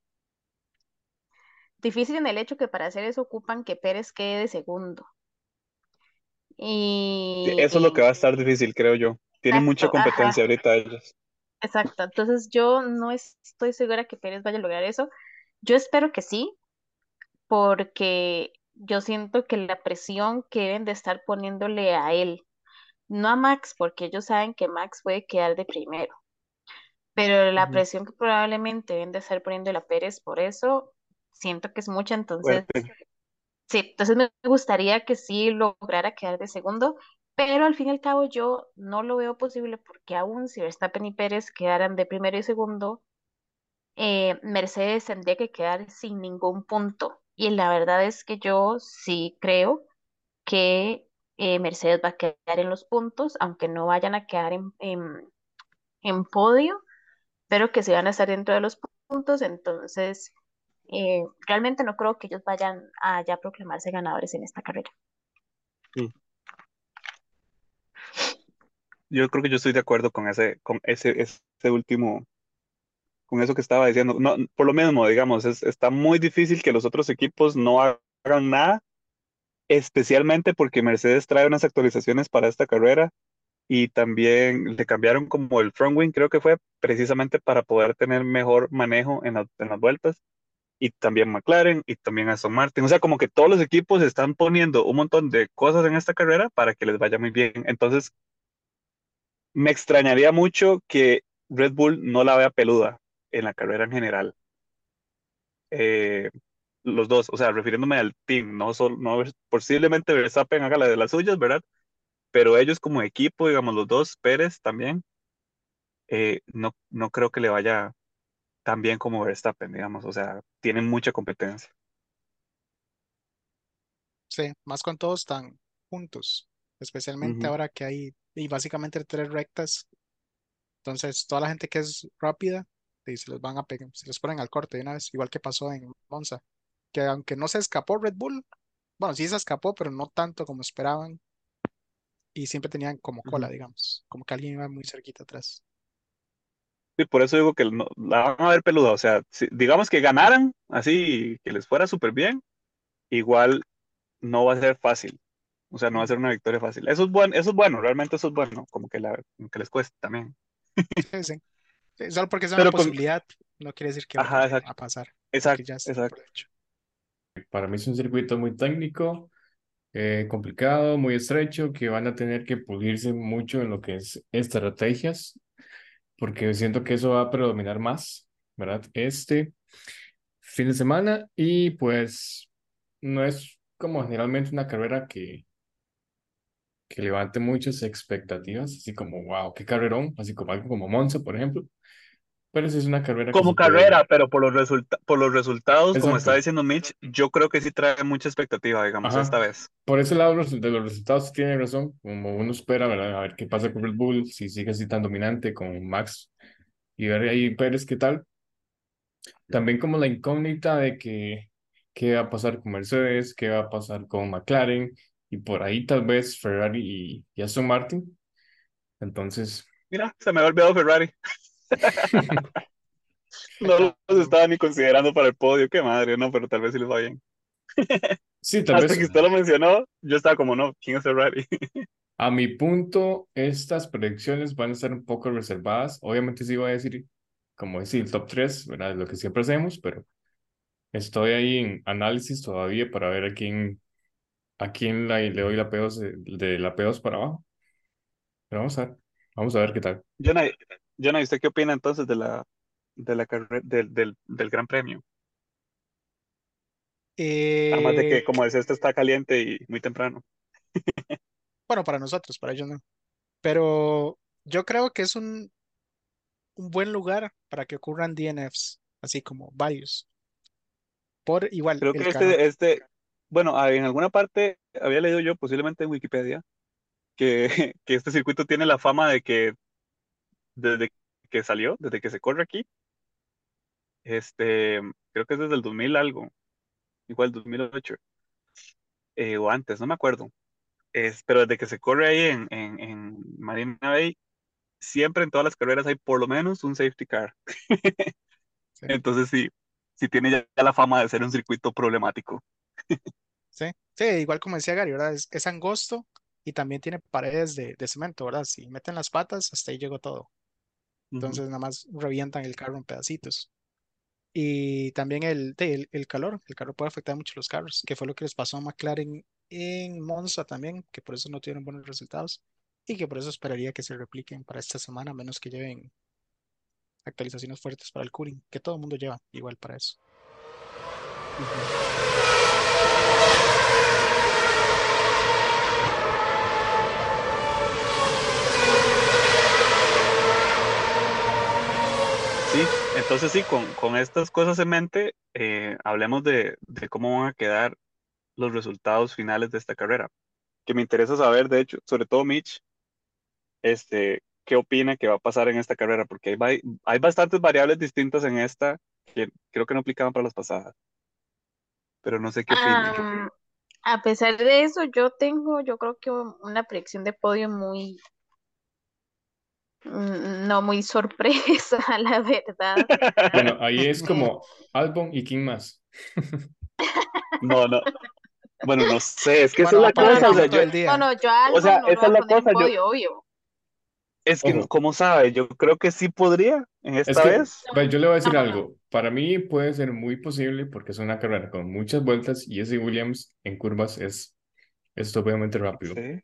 C: difícil en el hecho que para hacer eso ocupan que Pérez quede de segundo. Y
A: eso es lo que va a estar difícil, creo yo. Tienen mucha
C: ajá,
A: competencia ahorita ellos.
C: exacto. Entonces yo no estoy segura que Pérez vaya a lograr eso. Yo espero que sí, porque yo siento que la presión que deben de estar poniéndole a él, no a Max, porque ellos saben que Max puede quedar de primero. Pero la presión que probablemente deben de estar poniéndole a Pérez por eso, siento que es mucha, entonces,
A: Fuerte.
C: sí, entonces me gustaría que sí lograra quedar de segundo, pero al fin y al cabo yo no lo veo posible porque aún si Verstappen y Pérez quedaran de primero y segundo, eh, Mercedes tendría que quedar sin ningún punto. Y la verdad es que yo sí creo que eh, Mercedes va a quedar en los puntos, aunque no vayan a quedar en, en podio pero que se van a estar dentro de los puntos, entonces eh, realmente no creo que ellos vayan a ya proclamarse ganadores en esta carrera.
A: Mm. Yo creo que yo estoy de acuerdo con ese, con ese, ese último, con eso que estaba diciendo. No, por lo mismo, digamos, es, está muy difícil que los otros equipos no hagan nada, especialmente porque Mercedes trae unas actualizaciones para esta carrera y también le cambiaron como el front wing, creo que fue precisamente para poder tener mejor manejo en, la- en las vueltas. Y también McLaren y también Aston Martin. O sea, como que todos los equipos están poniendo un montón de cosas en esta carrera para que les vaya muy bien. Entonces, me extrañaría mucho que Red Bull no la vea peluda en la carrera en general. Eh, los dos, o sea, refiriéndome al team, no solo, no, posiblemente Verstappen haga la de las suyas, ¿verdad? Pero ellos como equipo, digamos, los dos, Pérez también, eh, no, no creo que le vaya tan bien como Verstappen, digamos, o sea, tienen mucha competencia.
E: Sí, más con todos están juntos, especialmente
A: Ujú.
E: ahora que hay, y básicamente tres rectas. Entonces, toda la gente que es rápida, y se los van a pegar, se los ponen al corte de una vez, igual que pasó en Monza, que aunque no se escapó Red Bull, bueno, sí se escapó, pero no tanto como esperaban, y siempre tenían como cola, digamos, como que alguien iba muy cerquita atrás.
A: Sí, por eso digo que no- la van a ver peluda, o sea, si- digamos que ganaran, así, que les fuera súper bien, igual no va a ser fácil, o sea, no va a ser una victoria fácil. Eso es bueno, eso es bueno, realmente eso es bueno, como que, la, como que les cueste también.
E: Sí, sí. Solo porque sea una
A: Pero con,
E: posibilidad, no quiere decir que
A: ajá,
E: vaya a pasar,
A: exacto,
E: ya
A: exacto.
D: Para mí es un circuito muy técnico, eh, complicado, muy estrecho, que van a tener que pulirse mucho en lo que es estrategias, porque siento que eso va a predominar más, ¿verdad? Este fin de semana y pues no es como generalmente una carrera que, que levante muchas expectativas, así como, wow, qué carrerón, así como algo como Monza, por ejemplo, pero sí es una carrera
A: Como
D: puede...
A: carrera, pero por los resulta- por los resultados, como está
D: Exacto.
A: diciendo Mitch, yo creo que sí trae mucha expectativa, digamos, esta
D: Ajá.
A: vez.
D: Por ese lado de los resultados tiene razón, como uno espera, ¿verdad? A ver qué pasa con Red Bull, si sigue así tan dominante con Max y ver ahí Pérez qué tal. También como la incógnita de que qué va a pasar con Mercedes, qué va a pasar con McLaren y por ahí tal vez Ferrari y, y Aston Martin. Entonces,
A: Mira, se me había olvidado Ferrari. No los estaba ni considerando para el podio, qué madre, no, pero tal vez sí les va bien.
D: sí, tal
A: Hasta
D: vez
A: que usted lo mencionó, yo estaba como, no, ¿quién es Ferrari?
D: a mi punto estas predicciones van a estar un poco reservadas. Obviamente sí voy a decir, como decir, el top 3, ¿verdad? Lo que siempre hacemos, pero estoy ahí en análisis todavía para ver a quién a quién la- le doy la P2 de, de la P2 para abajo. Pero vamos a ver, vamos a ver qué tal.
A: Jonah, Jonah, ¿y usted qué opina entonces de la, de la carrera, del, del, del Gran Premio? Además de que,
E: Eh,
A: como decía, esto está caliente y muy temprano.
E: bueno, para nosotros, para ellos no. Pero yo creo que es un, un buen lugar para que ocurran DNFs, así como varios. Por igual,
A: Creo que este, este, bueno, ah, en alguna parte había leído yo, posiblemente en Wikipedia, que, que este circuito tiene la fama de que desde que salió, desde que se corre aquí, este, creo que es desde el 2000 algo, igual 2008, eh, o antes, no me acuerdo. Es, pero desde que se corre ahí en, en, en Marina Bay, siempre en todas las carreras hay por lo menos un safety car.
E: Sí,
A: Entonces sí, sí tiene ya, ya la fama de ser un circuito problemático.
E: sí, sí, igual como decía Gary, ¿verdad? Es, es angosto y también tiene paredes de, de cemento, ¿verdad? Si meten las patas, hasta ahí llegó todo. Entonces nada más revientan el carro en pedacitos. Y también el, el, el calor, el calor puede afectar mucho los carros, que fue lo que les pasó a McLaren en Monza también, que por eso no tuvieron buenos resultados y que por eso esperaría que se repliquen para esta semana, a menos que lleven actualizaciones fuertes para el cooling, que todo el mundo lleva igual para eso.
A: Sí, entonces sí, con, con estas cosas en mente, eh, hablemos de, de cómo van a quedar los resultados finales de esta carrera. Que me interesa saber, de hecho, sobre todo Mitch, este, qué opina que va a pasar en esta carrera, porque hay, hay bastantes variables distintas en esta que creo que no aplicaban para las pasadas, pero no sé qué opine.
C: Am, a pesar de eso, yo tengo, yo creo que un- una predicción de podio muy, no muy sorpresa, la verdad.
D: Bueno, ahí es como Albon y quién más.
A: No, no, bueno, no sé, es que esa
E: Bueno,
A: es
E: va a
A: la cosa, o sea, yo,
C: no,
E: día.
C: no, yo a
A: o sea,
C: Albon no lo
A: esa es la cosa, yo,
C: obvio.
A: Es que,
D: Ojo.
A: ¿cómo sabe? Yo creo que sí podría en
D: Es
A: esta
D: que,
A: vez.
D: ve, yo le voy a decir algo. Para mí puede ser muy posible porque es una carrera con muchas vueltas y ese Williams en curvas es estúpidamente rápido.
A: Sí.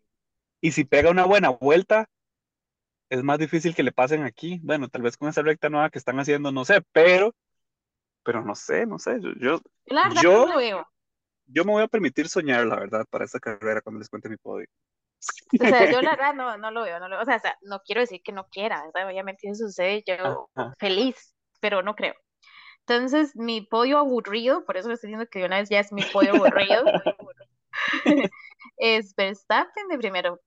A: Y si pega una buena vuelta, es más difícil que le pasen aquí. Bueno, tal vez con esa recta nueva que están haciendo, no sé, pero, pero no sé, no sé. Yo, yo,
C: la verdad
A: Yo-
C: no veo.
A: yo me voy a permitir soñar, la verdad, para esta carrera cuando les cuente mi podio.
C: O sea, yo la verdad no, no lo veo, no lo veo. O sea, o sea, no quiero decir que no quiera, ¿verdad? Obviamente eso sucede, yo
A: Ajá.
C: feliz, pero no creo. Entonces, mi podio aburrido, por eso estoy diciendo que de una vez ya es mi podio aburrido, es Verstappen de primero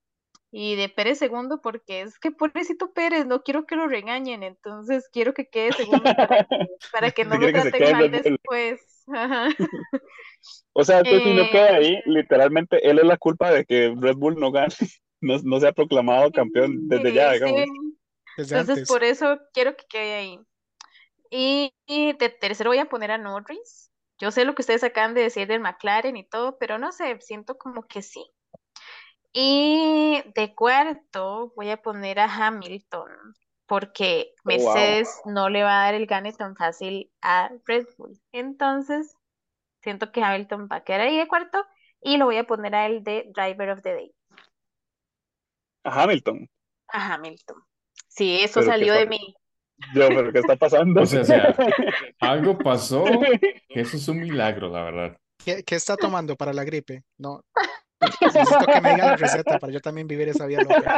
C: y de Pérez segundo, porque es que pobrecito Pérez, no quiero que lo regañen, entonces quiero que quede segundo para que, para que no lo
A: que
C: traten mal después. Ajá.
A: O sea, entonces si no
C: Eh,
A: queda ahí, literalmente él es la culpa de que Red Bull no gane, no, no se ha proclamado campeón desde ya,
C: Sí,
A: digamos.
E: Desde
C: Entonces,
E: antes.
C: por eso quiero que quede ahí. Y, y de tercero voy a poner a Norris. Yo sé lo que ustedes acaban de decir del McLaren y todo, pero no sé, siento como que sí. Y de cuarto voy a poner a Hamilton, porque
A: wow.
C: Mercedes no le va a dar el gane tan fácil a Red Bull. Entonces, siento que Hamilton va a quedar ahí de cuarto y lo voy a poner a él de Driver of the Day,
A: A Hamilton.
C: a Hamilton. Sí, eso
A: Pero ¿qué
C: salió de mí.
A: Yo, pero ¿qué está pasando?
D: O sea, o sea, algo pasó eso es un milagro, la verdad.
E: ¿Qué, qué está tomando para la gripe? No. Necesito que me diga la receta para yo también vivir esa vida loca.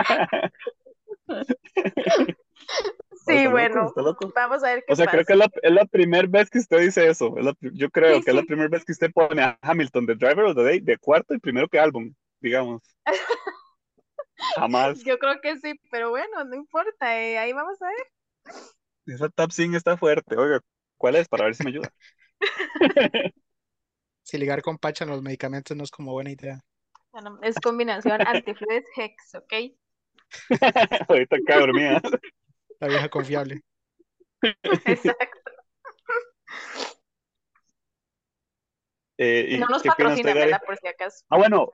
C: Sí, bueno,
A: loco.
C: vamos a ver qué
A: O sea, creo
C: pasa.
A: que es la, es la primera vez que usted dice eso. Es la pri- yo creo
C: Sí,
A: que es la primera vez que usted pone a Hamilton de Driver of the Day de cuarto y primero que álbum, digamos. Jamás.
C: Yo creo que sí, pero bueno, no importa, eh, ahí vamos a ver.
A: Esa top 5 está fuerte. Oiga, ¿cuál es? Para ver si me ayuda.
E: Si ligar con Pacha en los medicamentos no es como buena idea.
C: Bueno, es combinación antifluids Hex, ¿ok?
A: Ahorita acá dormida.
E: La vieja confiable.
C: Exacto.
A: Eh, ¿y
C: No nos patrocinan? ¿verdad? Por si acaso.
A: Ah, bueno.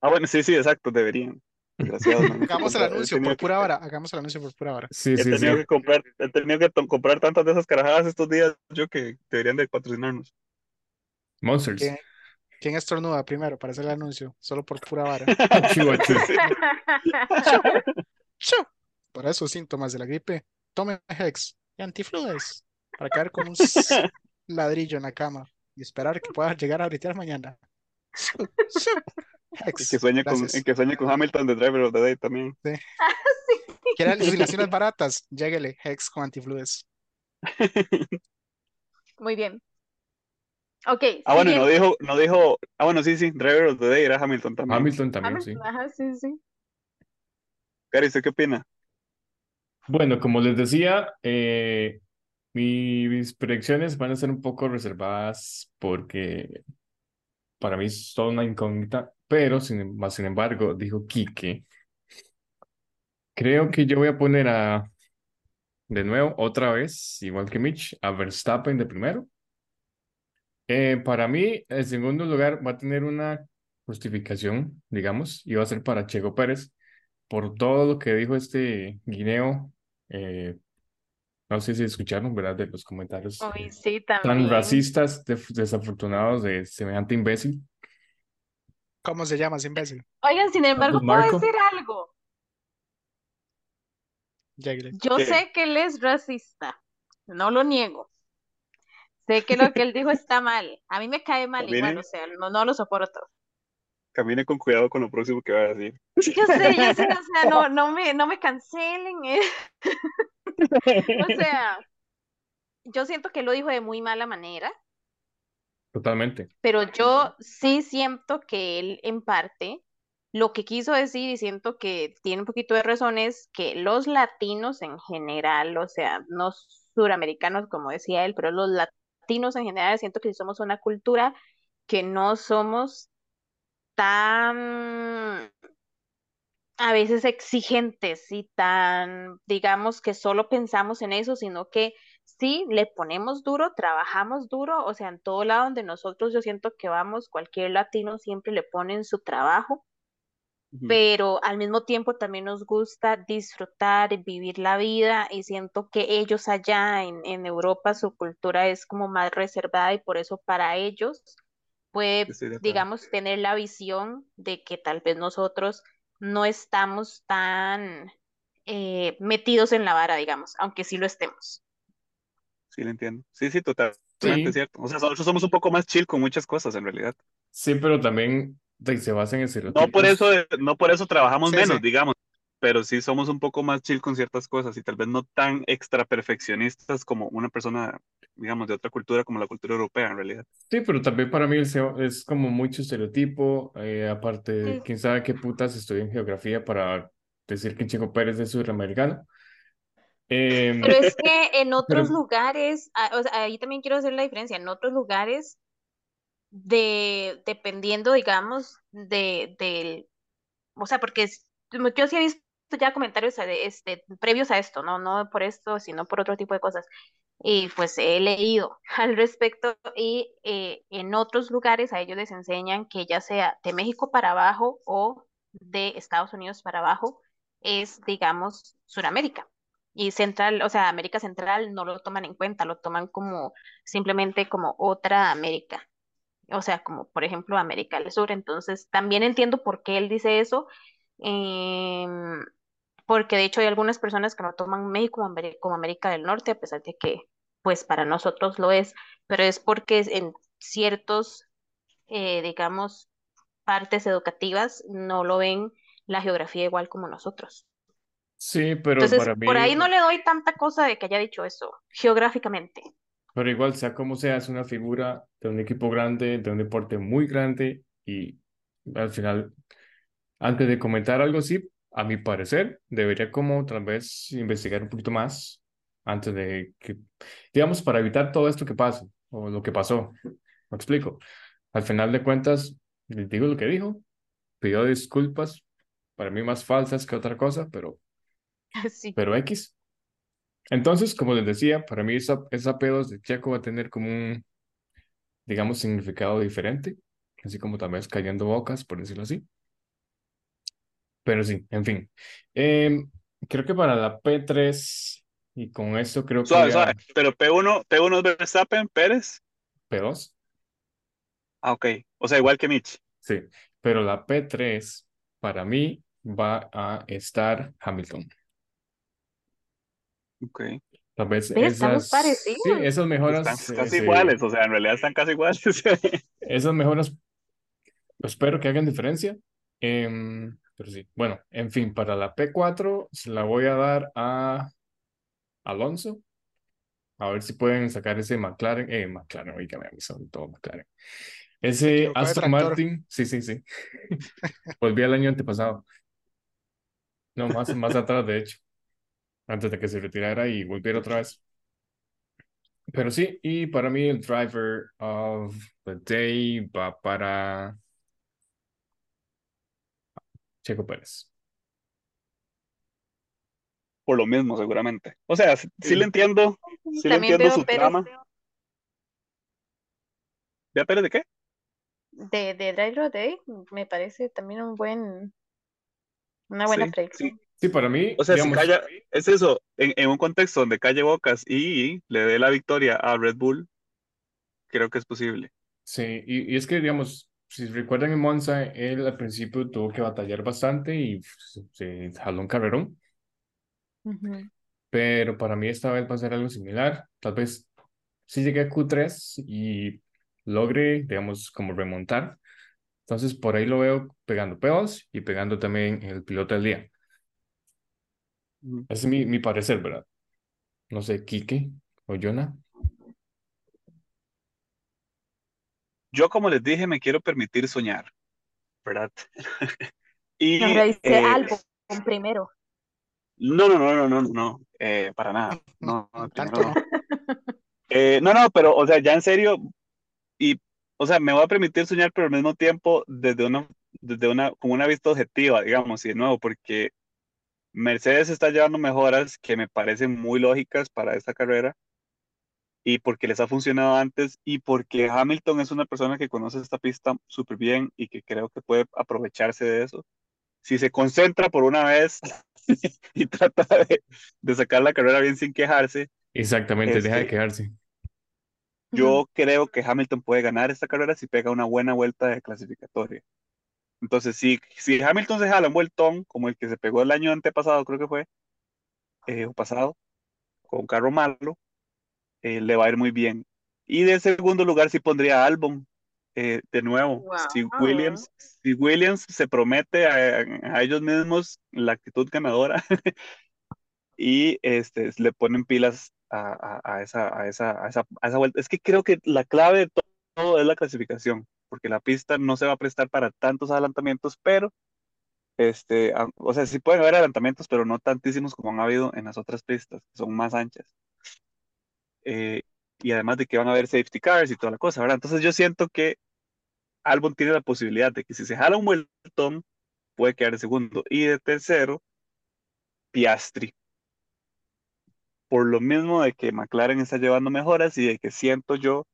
A: Ah, bueno, sí, sí, exacto, deberían. No
E: Hagamos el anuncio por
A: que-
E: pura hora. Hagamos el anuncio por pura hora.
D: Sí,
A: He
D: sí, sí.
A: tenido que comprar, he tenido que comprar tantas de esas carajadas estos días, yo que deberían de patrocinarnos.
D: Monsters.
E: ¿Quién, quién estornuda primero para hacer el anuncio? Solo por pura vara. ¡Chu! Para esos síntomas de la gripe, tome Hex y antifluides para caer como un ladrillo en la cama y esperar que pueda llegar a bretear mañana. ¡Chu!
A: Y
E: Hex.
A: que sueñe con, y que sueñe con Hamilton de Driver of the Day también.
E: ¿Quiere alucinaciones baratas? Lléguele Hex con antifluides.
C: Muy bien. Ok,
A: Ah, bueno, no dijo, no dijo, ah, bueno, sí, sí, Driver of the Day era Hamilton también.
D: Hamilton también, sí.
C: Hamilton, Ajá, sí, sí.
A: Gary, ¿usted qué opina?
D: Bueno, como les decía, eh, mis predicciones van a ser un poco reservadas porque para mí es toda una incógnita, pero sin, más sin embargo, dijo Quique, creo que yo voy a poner a, de nuevo, otra vez, igual que Mitch, a Verstappen de primero. Eh, para mí, el segundo lugar va a tener una justificación, digamos, y va a ser para Checo Pérez por todo lo que dijo este guineo. eh, no sé si escucharon, ¿verdad? De los comentarios
C: Uy,
D: eh,
C: sí,
D: tan
C: también.
D: racistas, def- desafortunados de semejante imbécil.
E: ¿Cómo se llama ese imbécil?
C: Oigan, sin embargo, puedo
D: Marco.
C: decir algo. Yo
A: ¿Qué?
C: sé que él es racista, no lo niego. Sé que lo que él dijo está mal. A mí me cae mal igual,
A: Camine.
C: o sea, no, no lo soporto.
A: Camine con cuidado con lo próximo que va a decir.
C: Yo sé, yo sé, o sea, no, no me, no me cancelen. eh. O sea, yo siento que lo dijo de muy mala manera,
D: Totalmente.
C: pero yo sí siento que él en parte lo que quiso decir y siento que tiene un poquito de razón es que los latinos en general, o sea, no suramericanos como decía él, pero los latinos en general siento que somos una cultura que no somos tan a veces exigentes y tan, digamos, que solo pensamos en eso, sino que sí, le ponemos duro, trabajamos duro, o sea, en todo lado donde nosotros yo siento que vamos, cualquier latino siempre le pone en su trabajo Pero al mismo tiempo también nos gusta disfrutar, vivir la vida y siento que ellos allá en, en Europa su cultura es como más reservada y por eso para ellos puede, digamos, tener la visión de que tal vez nosotros no estamos tan eh, metidos en la vara, digamos, aunque sí lo estemos.
A: Sí, lo entiendo. Sí, sí, totalmente
D: Sí,
A: cierto. O sea, nosotros somos un poco más chill con muchas cosas en realidad.
D: sí, pero también de- se basa en
A: No por eso,
D: estereotipos.
A: no por eso trabajamos
E: Sí,
A: menos,
E: sí.
A: digamos, pero sí somos un poco más chill con ciertas cosas y tal vez no tan extra perfeccionistas como una persona, digamos, de otra cultura como la cultura europea en realidad.
D: Sí, pero también para mí es como mucho estereotipo. eh, aparte,
C: Sí.
D: quién sabe qué putas estoy en geografía para decir que Chico Pérez es suramericano. Em,
C: Pero es que en otros
D: pero
C: lugares, ah, o sea, ahí también quiero hacer la diferencia, en otros lugares, de, dependiendo, digamos, de, del, o sea, porque yo sí he visto ya comentarios este, previos a esto, ¿no? No por esto, sino por otro tipo de cosas. Y pues he leído al respecto y eh, en otros lugares a ellos les enseñan que ya sea de México para abajo o de Estados Unidos para abajo es, digamos, Suramérica. Y Central, o sea, América Central no lo toman en cuenta, lo toman como simplemente como otra América. O sea, como por ejemplo América del Sur. Entonces, también entiendo por qué él dice eso. em, porque de hecho hay algunas personas que no toman México como, América del Norte, a pesar de que, pues para nosotros lo es, pero es porque en ciertos, eh, digamos, partes educativas no lo ven la geografía igual como nosotros.
D: sí, pero
C: Entonces,
D: para
C: por ahí
D: mí,
C: no le doy tanta cosa de que haya dicho eso, geográficamente.
D: Pero igual, sea como sea, es una figura de un equipo grande, de un deporte muy grande y al final, antes de comentar algo así, a mi parecer, debería como tal vez investigar un poquito más antes de que, digamos, para evitar todo esto que pasa o lo que pasó. Me explico. Al final de cuentas, les digo lo que dijo, pidió disculpas, para mí más falsas que otra cosa, pero,
C: Sí.
D: pero X. Entonces, como les decía, para mí esa, esa pedos de Checo va a tener como un, digamos, significado diferente, así como también es cayendo bocas, por decirlo así. Pero sí, en fin. Em, creo que para la P3, y con esto creo que
A: Suave,
D: ya
A: suave. Pero P1, P1 es Verstappen, Pérez.
D: P2,
A: Ah, ok. O sea, igual que Mitch.
D: sí, pero la P3 para mí va a estar Hamilton.
A: Ok.
D: Tal vez.
C: Estamos
D: esas, sí,
C: parecidos.
D: esas
A: Están
D: mejoras, eh,
A: casi
D: se-
A: iguales, o sea, en realidad están casi iguales.
D: esas mejoras espero que hagan diferencia. Em, pero sí, bueno, en fin, para la P4 se la voy a dar a Alonso. A ver si pueden sacar ese McLaren, eh, McLaren, oígame, sobre todo McLaren.
E: Se
D: Ese Aston. Martin, sí, sí, sí. Volví al año antepasado. No, más, más atrás, de hecho, antes de que se retirara y volviera otra vez. Pero sí, y para mí el driver of the day va para Checo Pérez.
A: Por lo mismo, seguramente. O sea, sí, sí le entiendo, sí le
C: También
A: entiendo
C: veo
A: su
C: Pérez
A: trama. ¿Ve a Pérez de qué?
C: de, de Drive of the Day, me parece también un buen, una buena
A: sí.
C: predicción.
D: Sí, para mí,
A: O sea, si
D: digamos,
A: calla, es eso, en, en un contexto donde calle bocas y le dé la victoria a Red Bull, creo que es posible.
D: sí, y, y es que, digamos, si recuerdan en Monza, él al principio tuvo que batallar bastante y se, se jaló un carrerón,
C: Ujú.
D: pero para mí esta vez va a ser algo similar. Tal vez sí llegué a Q3 y logre, digamos, como remontar. Entonces, por ahí lo veo pegando peos y pegando también el piloto del día. Ese es mi, mi parecer, ¿verdad? No sé, Quique o Jonah.
A: Yo, como les dije, me quiero permitir soñar, ¿verdad? Y
C: Ahora dice
A: eh,
C: álbum primero.
A: no, no, no, no, no, no, eh, para nada. No, no,
E: Tanto
A: no.
E: no.
A: Eh, no, no, pero, o sea, ya en serio, y, o sea, me voy a permitir soñar, pero al mismo tiempo desde una, desde una, como una vista objetiva, digamos, y de nuevo, porque Mercedes está llevando mejoras que me parecen muy lógicas para esta carrera y porque les ha funcionado antes y porque Hamilton es una persona que conoce esta pista súper bien y que creo que puede aprovecharse de eso. si se concentra por una vez y trata de, de sacar la carrera bien sin quejarse,
D: Exactamente, deja de
A: Este,
D: quejarse.
A: yo creo que Hamilton puede ganar esta carrera si pega una buena vuelta de clasificatoria. Entonces, si, si Hamilton se jala un vueltón, como el que se pegó el año antepasado, creo que fue, eh, o pasado, con un carro malo, eh, le va a ir muy bien. Y de segundo lugar sí pondría a Albon. Eh, de nuevo, si
C: Wow.
A: Williams, si Williams se promete a, a ellos mismos la actitud ganadora y este, le ponen pilas a, a- a esa, a, esa, a, esa, a esa vuelta. Es que creo que la clave de to- todo es la clasificación, porque la pista no se va a prestar para tantos adelantamientos, pero, este, o sea, sí pueden haber adelantamientos, pero no tantísimos como han habido en las otras pistas, que son más anchas. Eh, y además de que van a haber safety cars y toda la cosa, ¿verdad? Entonces yo siento que Albon tiene la posibilidad de que si se jala un vueltón, puede quedar de segundo. Y de tercero, Piastri. Por lo mismo de que McLaren está llevando mejoras y de que siento yo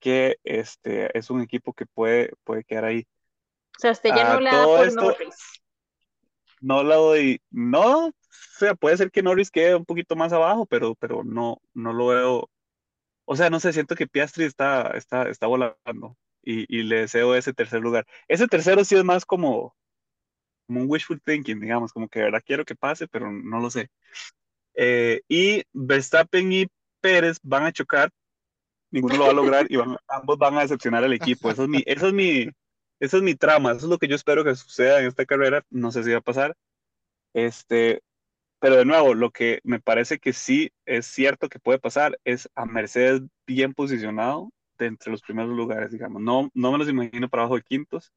A: que este es un equipo que puede, puede quedar ahí.
C: O sea, usted ya
A: A
C: no le da por
A: esto,
C: Norris.
A: no la doy, no, o sea, puede ser que Norris quede un poquito más abajo, pero, pero no, no lo veo. O sea, no sé, siento que Piastri está, está, está volando y, y le deseo ese tercer lugar. Ese tercero sí es más como, como un wishful thinking, digamos, como que de verdad quiero que pase, pero no lo sé. Eh, y Verstappen y Pérez van a chocar, ninguno lo va a lograr y van- ambos van a decepcionar al equipo. Eso es mi, eso es mi, eso es mi trama, eso es lo que yo espero que suceda en esta carrera. No sé si va a pasar. Este, pero de nuevo, lo que me parece que sí es cierto que puede pasar es a Mercedes bien posicionado de entre los primeros lugares, digamos. No, no me los imagino para abajo de quintos.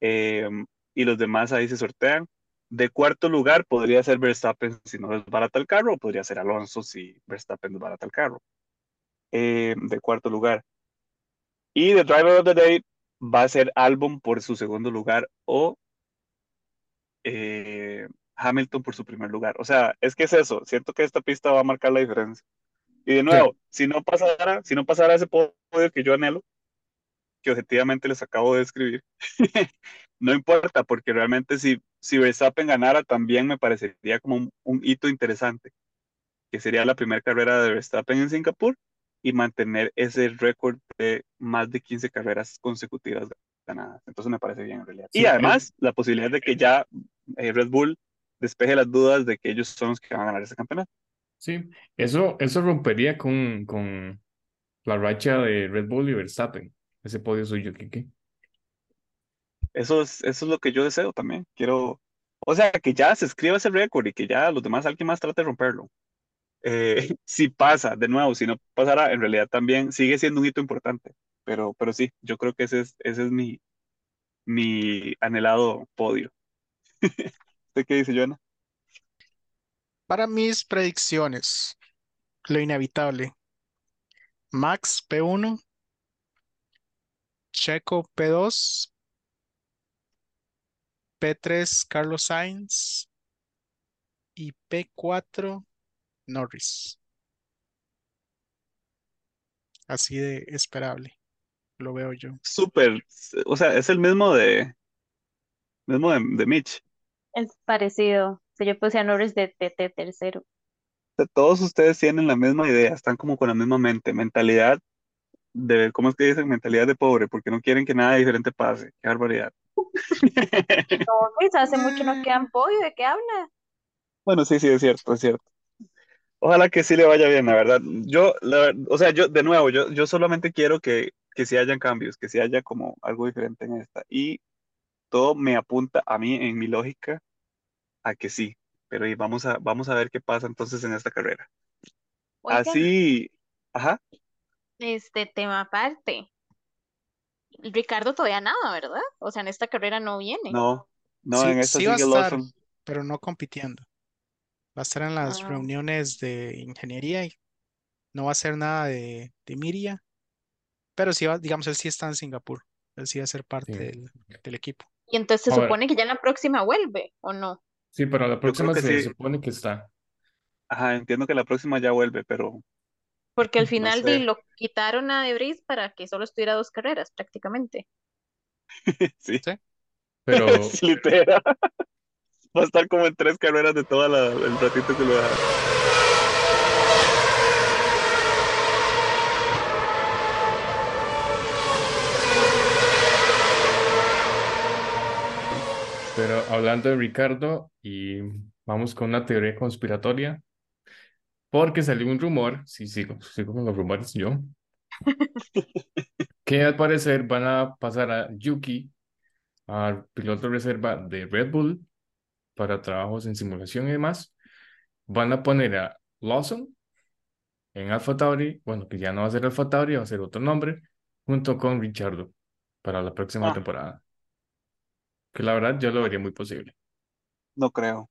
A: Eh, y los demás ahí se sortean. De cuarto lugar podría ser Verstappen si no es barata el carro, o podría ser Alonso si Verstappen es barata el carro. Eh, de cuarto lugar. Y de Driver of the Day va a ser Albon por su segundo lugar o eh, Hamilton por su primer lugar. O sea, es que es eso. Siento que esta pista va a marcar la diferencia. Y de nuevo, si no pasara, si no pasara ese podio que yo anhelo, que objetivamente les acabo de describir, no importa, porque realmente si, si Verstappen ganara, también me parecería como un, un hito interesante, que sería la primera carrera de Verstappen en Singapur y mantener ese récord de más de 15 carreras consecutivas ganadas. Entonces me parece bien en realidad.
D: Sí,
A: y además, la posibilidad de que ya eh, Red Bull despeje las dudas de que ellos son los que van a ganar ese campeonato.
D: Sí, eso, eso rompería con, con la racha de Red Bull y Verstappen, ese podio suyo, Kike.
A: Eso es, eso es lo que yo deseo también. Quiero, o sea, que ya se escriba ese récord y que ya los demás, alguien más trate de romperlo. Eh, si pasa, de nuevo, si no pasara, en realidad también sigue siendo un hito importante. Pero, pero sí, yo creo que ese es, ese es mi, mi anhelado podio. ¿Usted qué dice, Joana?
E: Para mis predicciones, lo inevitable. Max P1, Checo P2, P3 Carlos Sainz y P4 Norris. Así de esperable, lo veo yo.
A: Súper, o sea, es el mismo de, mismo de, de Mitch.
C: Es parecido. Si yo puse a Norris de, de- de tercero.
A: O sea, todos ustedes tienen la misma idea, están como con la misma mente, mentalidad de, ¿cómo es que dicen? Mentalidad de pobre, porque no quieren que nada diferente pase. Qué barbaridad.
C: Norris hace mucho no queda en podio. ¿De qué habla?
A: Bueno, sí, sí, es cierto, es cierto. Ojalá que sí le vaya bien, la verdad. Yo, la o sea, yo, de nuevo, yo, yo solamente quiero que, que sí hayan cambios, que sí haya como algo diferente en esta. Y todo me apunta a mí, en mi lógica, a que sí. Pero y vamos a, vamos a ver qué pasa entonces en esta carrera.
C: Oigan,
A: Así, ajá,
C: este tema aparte. Ricardo todavía nada, ¿verdad? O sea, en esta carrera no viene.
A: no, no,
E: Sí,
A: en esta
E: sí va a
A: sigue
E: estar,
A: Lawson.
E: pero no compitiendo. Va a estar en las
C: Ah.
E: reuniones de ingeniería y no va a hacer nada de, de Miria, pero sí va, digamos, él sí está en Singapur. Él sí va a ser parte
D: Sí.
E: del, del equipo.
C: Y entonces se
D: Ahora-
C: supone que ya en la próxima vuelve, ¿o no?
D: Sí, pero la próxima
A: que
D: se
A: sí.
D: supone que está.
A: Ajá, entiendo que la próxima ya vuelve, pero
C: Porque al
A: No
C: final
A: sé.
C: lo quitaron a De Vries para que solo estuviera dos carreras prácticamente.
A: sí.
E: Sí.
D: Pero
A: Sí, literal. Va a estar como en tres carreras de toda la, el ratito que lo deja.
D: Pero hablando de Ricardo, y vamos con una teoría conspiratoria, porque salió un rumor, sí, sigo, sigo con los rumores yo, que al parecer van a pasar a Yuki, al piloto reserva de Red Bull, para trabajos en simulación y demás. Van a poner a Lawson en AlphaTauri, bueno, que ya no va a ser AlphaTauri, va a ser otro nombre, junto con Richardo para la próxima
A: Ah.
D: temporada. Que la verdad yo lo vería muy posible.
A: No creo.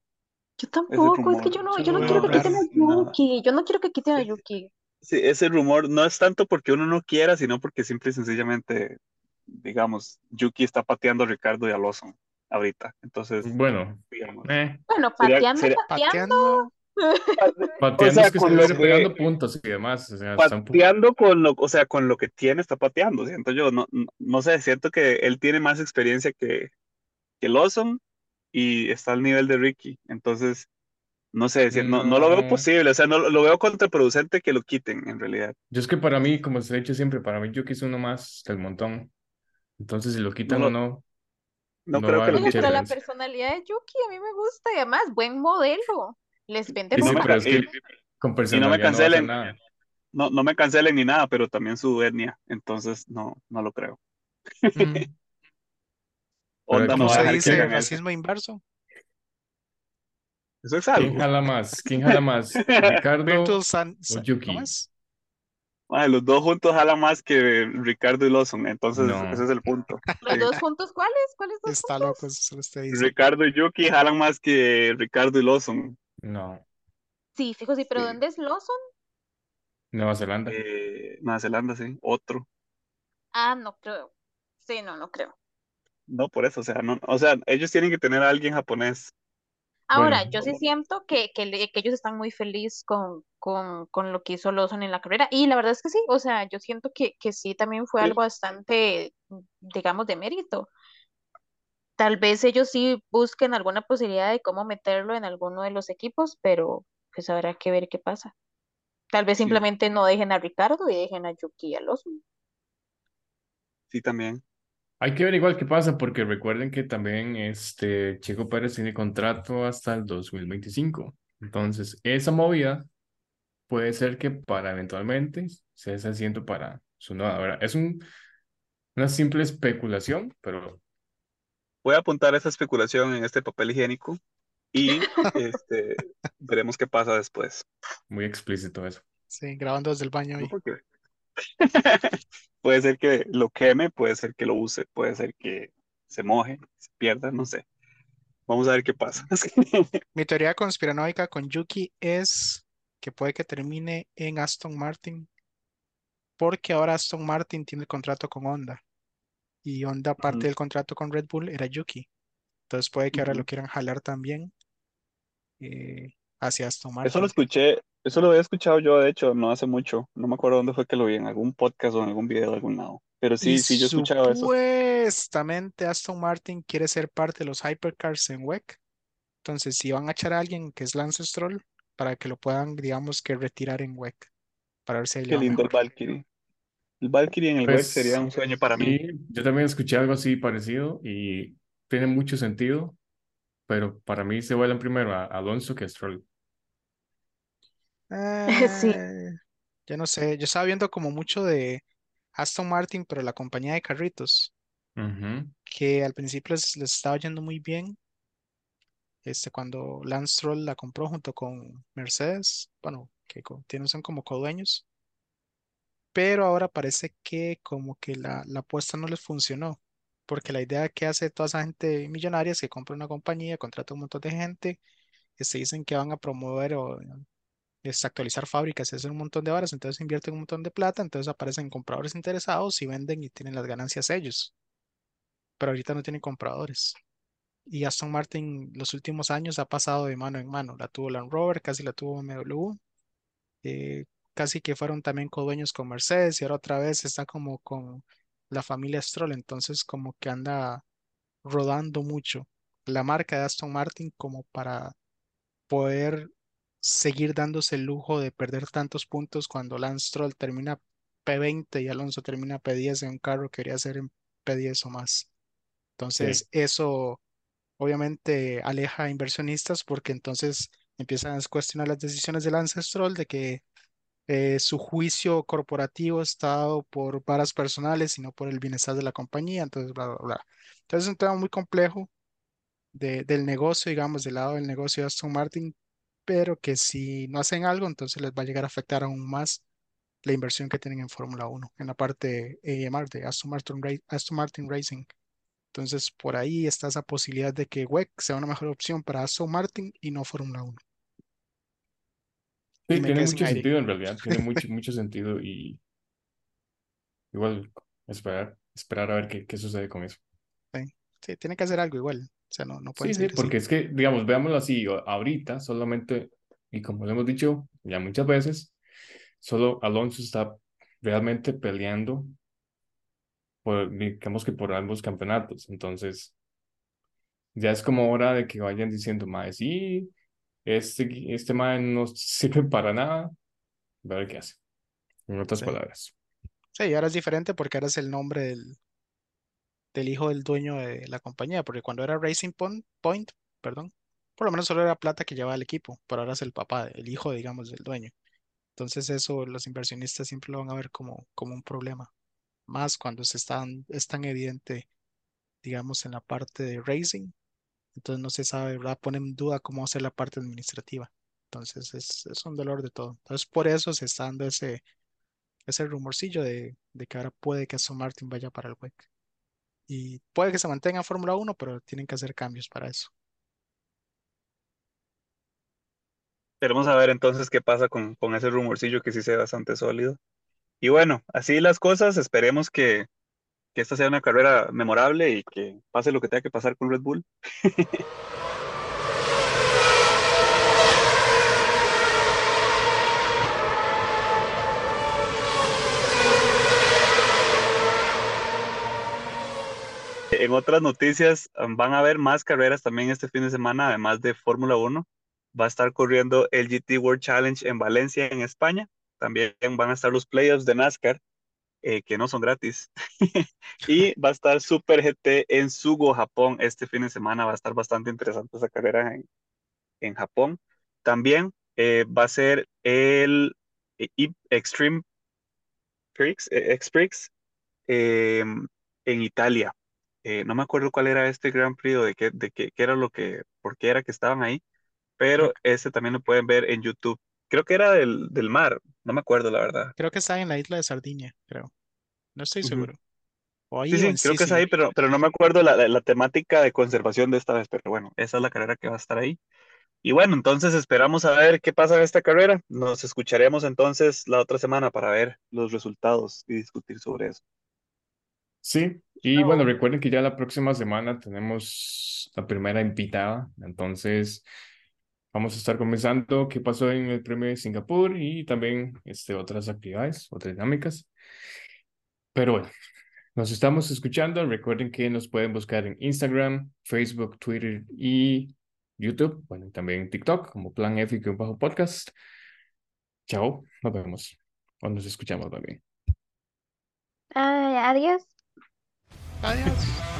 C: Yo tampoco, es que yo no,
E: yo
C: yo
E: lo
C: no quiero que quiten a. Yuki, yo no quiero que quiten a. Yuki.
A: Sí, ese rumor no es tanto porque uno no quiera, sino porque simple y sencillamente, digamos, Yuki está pateando a Ricardo y a Lawson ahorita. Entonces,
D: Bueno,
A: digamos.
D: eh,
C: Bueno, pateando,
A: sería-
C: pateando.
E: Pateando,
D: pateando
A: sea,
D: es que
A: con
D: estuviera
A: lo que-
D: pegando puntos y demás. O sea,
A: Pateando con lo, o sea, con lo que tiene, está pateando, siento yo. No, no, no sé, siento que él tiene más experiencia que, que Lawson y está al nivel de Ricky. Entonces, no sé, si- no, no lo veo
D: No.
A: posible. O sea, no lo veo contraproducente que lo quiten, en realidad.
D: Yo es que para mí, como se ha dicho siempre, para mí Yuki es uno más del montón. Entonces, si lo quitan
A: No
D: o no,
A: No
D: No
A: creo que lo
C: pero la personalidad de Yuki a mí me gusta y además, buen modelo. Les vende
D: Sí, sí,
A: No me
C: ropa.
D: pero es
A: ca-
D: que
A: y-
D: con
A: y no me
D: no
A: cancelen,
D: nada.
A: no, no me cancelen ni nada, pero también su etnia. Entonces, no, no lo creo.
D: Mm.
A: Onda
D: ¿cómo
A: no
E: se dice racismo inverso.
A: Eso es
D: ¿Quién
A: algo.
D: jala más? ¿Quién jala más? ¿Ricardo
E: Virtual San,
D: o
E: San-
D: Yuki?
E: ¿cómo
A: Ay, los dos juntos jalan más que Ricardo y Lawson, entonces
D: No.
A: ese es el punto.
C: ¿Los
A: Sí.
C: dos juntos cuáles? ¿Cuáles dos
E: Está
C: juntos?
E: loco, eso usted dice.
A: Ricardo y Yuki jalan más que Ricardo y Lawson.
D: No,
C: Sí, fijo, sí, pero
A: Sí.
C: ¿dónde es Lawson?
D: Nueva Zelanda.
A: Eh, Nueva Zelanda, sí, otro.
C: Ah, no creo. Sí, no, no creo.
A: No, por eso, o sea, no, o sea, ellos tienen que tener a alguien japonés.
C: Ahora,
D: Bueno.
C: yo sí siento que, que, que ellos están muy felices con, con, con lo que hizo Lawson en la carrera. Y la verdad es que sí, o sea, yo siento que, que sí también fue
A: Sí.
C: algo bastante, digamos, de mérito. Tal vez ellos sí busquen alguna posibilidad de cómo meterlo en alguno de los equipos, pero pues habrá que ver qué pasa. Tal vez
A: Sí.
C: simplemente no dejen a Ricardo y dejen a Yuki y a Lawson.
A: Sí, también.
D: Hay que ver igual qué pasa, porque recuerden que también este Checo Pérez tiene contrato hasta el 2025. Entonces, esa movida puede ser que para eventualmente sea ese asiento para su nueva. Ahora, es un, una simple especulación, pero
A: Voy a apuntar esa especulación en este papel higiénico y este, veremos qué pasa después.
D: muy explícito eso.
E: Sí, grabando desde el baño
A: No,
E: hoy.
A: porque- puede ser que lo queme, puede ser que lo use, puede ser que se moje, se pierda, no sé. Vamos a ver qué pasa.
E: Mi teoría conspiranoica con Yuki es que puede que termine en Aston Martin, porque ahora Aston Martin tiene el contrato con Honda y Honda, parte del contrato con Red Bull era Yuki. Entonces puede que ahora lo quieran jalar también eh, hacia Aston
A: Eso lo
E: Martin.
A: escuché, eso lo había escuchado yo, de hecho, no hace mucho. No me acuerdo dónde fue que lo vi, en algún podcast o en algún video de algún lado. Pero sí,
E: Y
A: sí, yo he escuchado eso.
E: supuestamente Aston Martin quiere ser parte de los hypercars en WEC. Entonces, si van a echar a alguien que es Lance Stroll, para que lo puedan, digamos que retirar en WEC, para ver si
A: Qué lindo el. Valkyrie. El Valkyrie en el WEC
D: Pues,
A: sería un sueño para mí.
D: Sí, yo también escuché algo así parecido y tiene mucho sentido, pero para mí se vuelan primero a Alonso que a Stroll.
C: Sí.
E: Eh, yo no sé, yo estaba viendo como mucho de Aston Martin, pero la compañía de carritos,
D: Ujú.
E: que al principio les, les estaba yendo muy bien. Este, cuando Lance Stroll la compró junto con Mercedes, bueno, que co- tienen, son como codueños, pero ahora parece que como que la, la apuesta no les funcionó, porque la idea que hace toda esa gente millonaria es que compra una compañía, contrata un montón de gente, y se dicen que van a promover o es actualizar fábricas y hacer un montón de horas, entonces invierten un montón de plata, entonces aparecen compradores interesados y venden y tienen las ganancias ellos, pero ahorita no tienen compradores. Y Aston Martin los últimos años ha pasado de mano en mano, la tuvo Land Rover, casi la tuvo BMW, eh, casi que fueron también codueños con Mercedes y ahora otra vez está como con la familia Stroll, entonces como que anda rodando mucho la marca de Aston Martin como para poder seguir dándose el lujo de perder tantos puntos cuando Lance Stroll termina P20 y Alonso termina P10 en un carro que quería ser en P10 o más. Entonces, eso obviamente aleja a inversionistas porque entonces empiezan a cuestionar las decisiones de Lance Stroll de que eh, su juicio corporativo está dado por varas personales y no por el bienestar de la compañía, entonces, bla, bla, bla. Entonces, es un tema muy complejo de- del negocio, digamos, del lado del negocio de Aston Martin, pero que si no hacen algo, entonces les va a llegar a afectar aún más la inversión que tienen en Fórmula 1, en la parte AMR de Aston Martin, Aston Martin Racing. Entonces, por ahí está esa posibilidad de que WEC sea una mejor opción para Aston Martin y no Fórmula 1.
D: Sí, tiene mucho sentido en realidad, tiene mucho, mucho sentido y igual esperar, esperar a ver qué, qué sucede con eso.
E: Sí, sí, tiene que hacer algo igual. O sea, no, no pueden
D: Sí, sí,
E: así.
D: porque es que, digamos, veámoslo así, ahorita solamente, y como lo hemos dicho ya muchas veces, solo Alonso está realmente peleando por, digamos que por ambos campeonatos. Entonces, ya es como hora de que vayan diciendo, mae, sí, este, este mae no sirve para nada, a ver qué hace. En otras
E: Sí.
D: palabras.
E: Sí, ahora es diferente porque ahora es el nombre del, del hijo del dueño de la compañía, porque cuando era Racing Point, perdón, por lo menos solo era plata que llevaba el equipo, pero ahora es el papá, el hijo, digamos, del dueño. Entonces eso los inversionistas siempre lo van a ver como, como un problema, más cuando se están, es tan evidente, digamos, en la parte de racing, entonces no se sabe, ¿verdad? Pone en duda cómo hacer la parte administrativa. Entonces es, es un dolor de todo. Entonces por eso se está dando ese, ese rumorcillo de, de que ahora puede que Aston Martin vaya para el WEC. Y puede que se mantenga en Fórmula 1, pero tienen que hacer cambios para eso.
A: Queremos saber entonces qué pasa con, con ese rumorcillo que sí se ve bastante sólido. Y bueno, así las cosas, esperemos que, que esta sea una carrera memorable y que pase lo que tenga que pasar con Red Bull. En otras noticias, um, van a haber más carreras también este fin de semana, además de Fórmula 1. Va a estar corriendo el GT World Challenge en Valencia, en España. También van a estar los playoffs de NASCAR, eh, que no son gratis. y va a estar Super GT en Sugo, Japón, este fin de semana. Va a estar bastante interesante esa carrera en, en Japón. También eh, va a ser el eh, Extreme Prix, eh, X-Prix eh, en Italia. Eh, no me acuerdo cuál era este Grand Prix o de qué, de qué, qué era lo que, por qué era que estaban ahí, pero ese también lo pueden ver en YouTube. Creo que era del, del mar, no me acuerdo la verdad.
E: Creo que está en la isla de Sardinia, creo. No estoy seguro. O ahí
A: Sí, sí, creo que es ahí, pero, pero no me acuerdo la, la, la temática de conservación de esta vez, pero bueno, esa es la carrera que va a estar ahí. Y bueno, entonces esperamos a ver qué pasa en esta carrera. Nos escucharemos entonces la otra semana para ver los resultados y discutir sobre eso.
D: Sí, y bueno, recuerden que ya la próxima semana tenemos la primera invitada, entonces vamos a estar comenzando qué pasó en el premio de Singapur y también este, otras actividades, otras dinámicas. Pero bueno, nos estamos escuchando. Recuerden que nos pueden buscar en Instagram, Facebook, Twitter y YouTube, bueno, también TikTok como Plan F y bajo podcast. Chao, nos vemos o nos escuchamos también.
C: Adiós.
E: Adiós.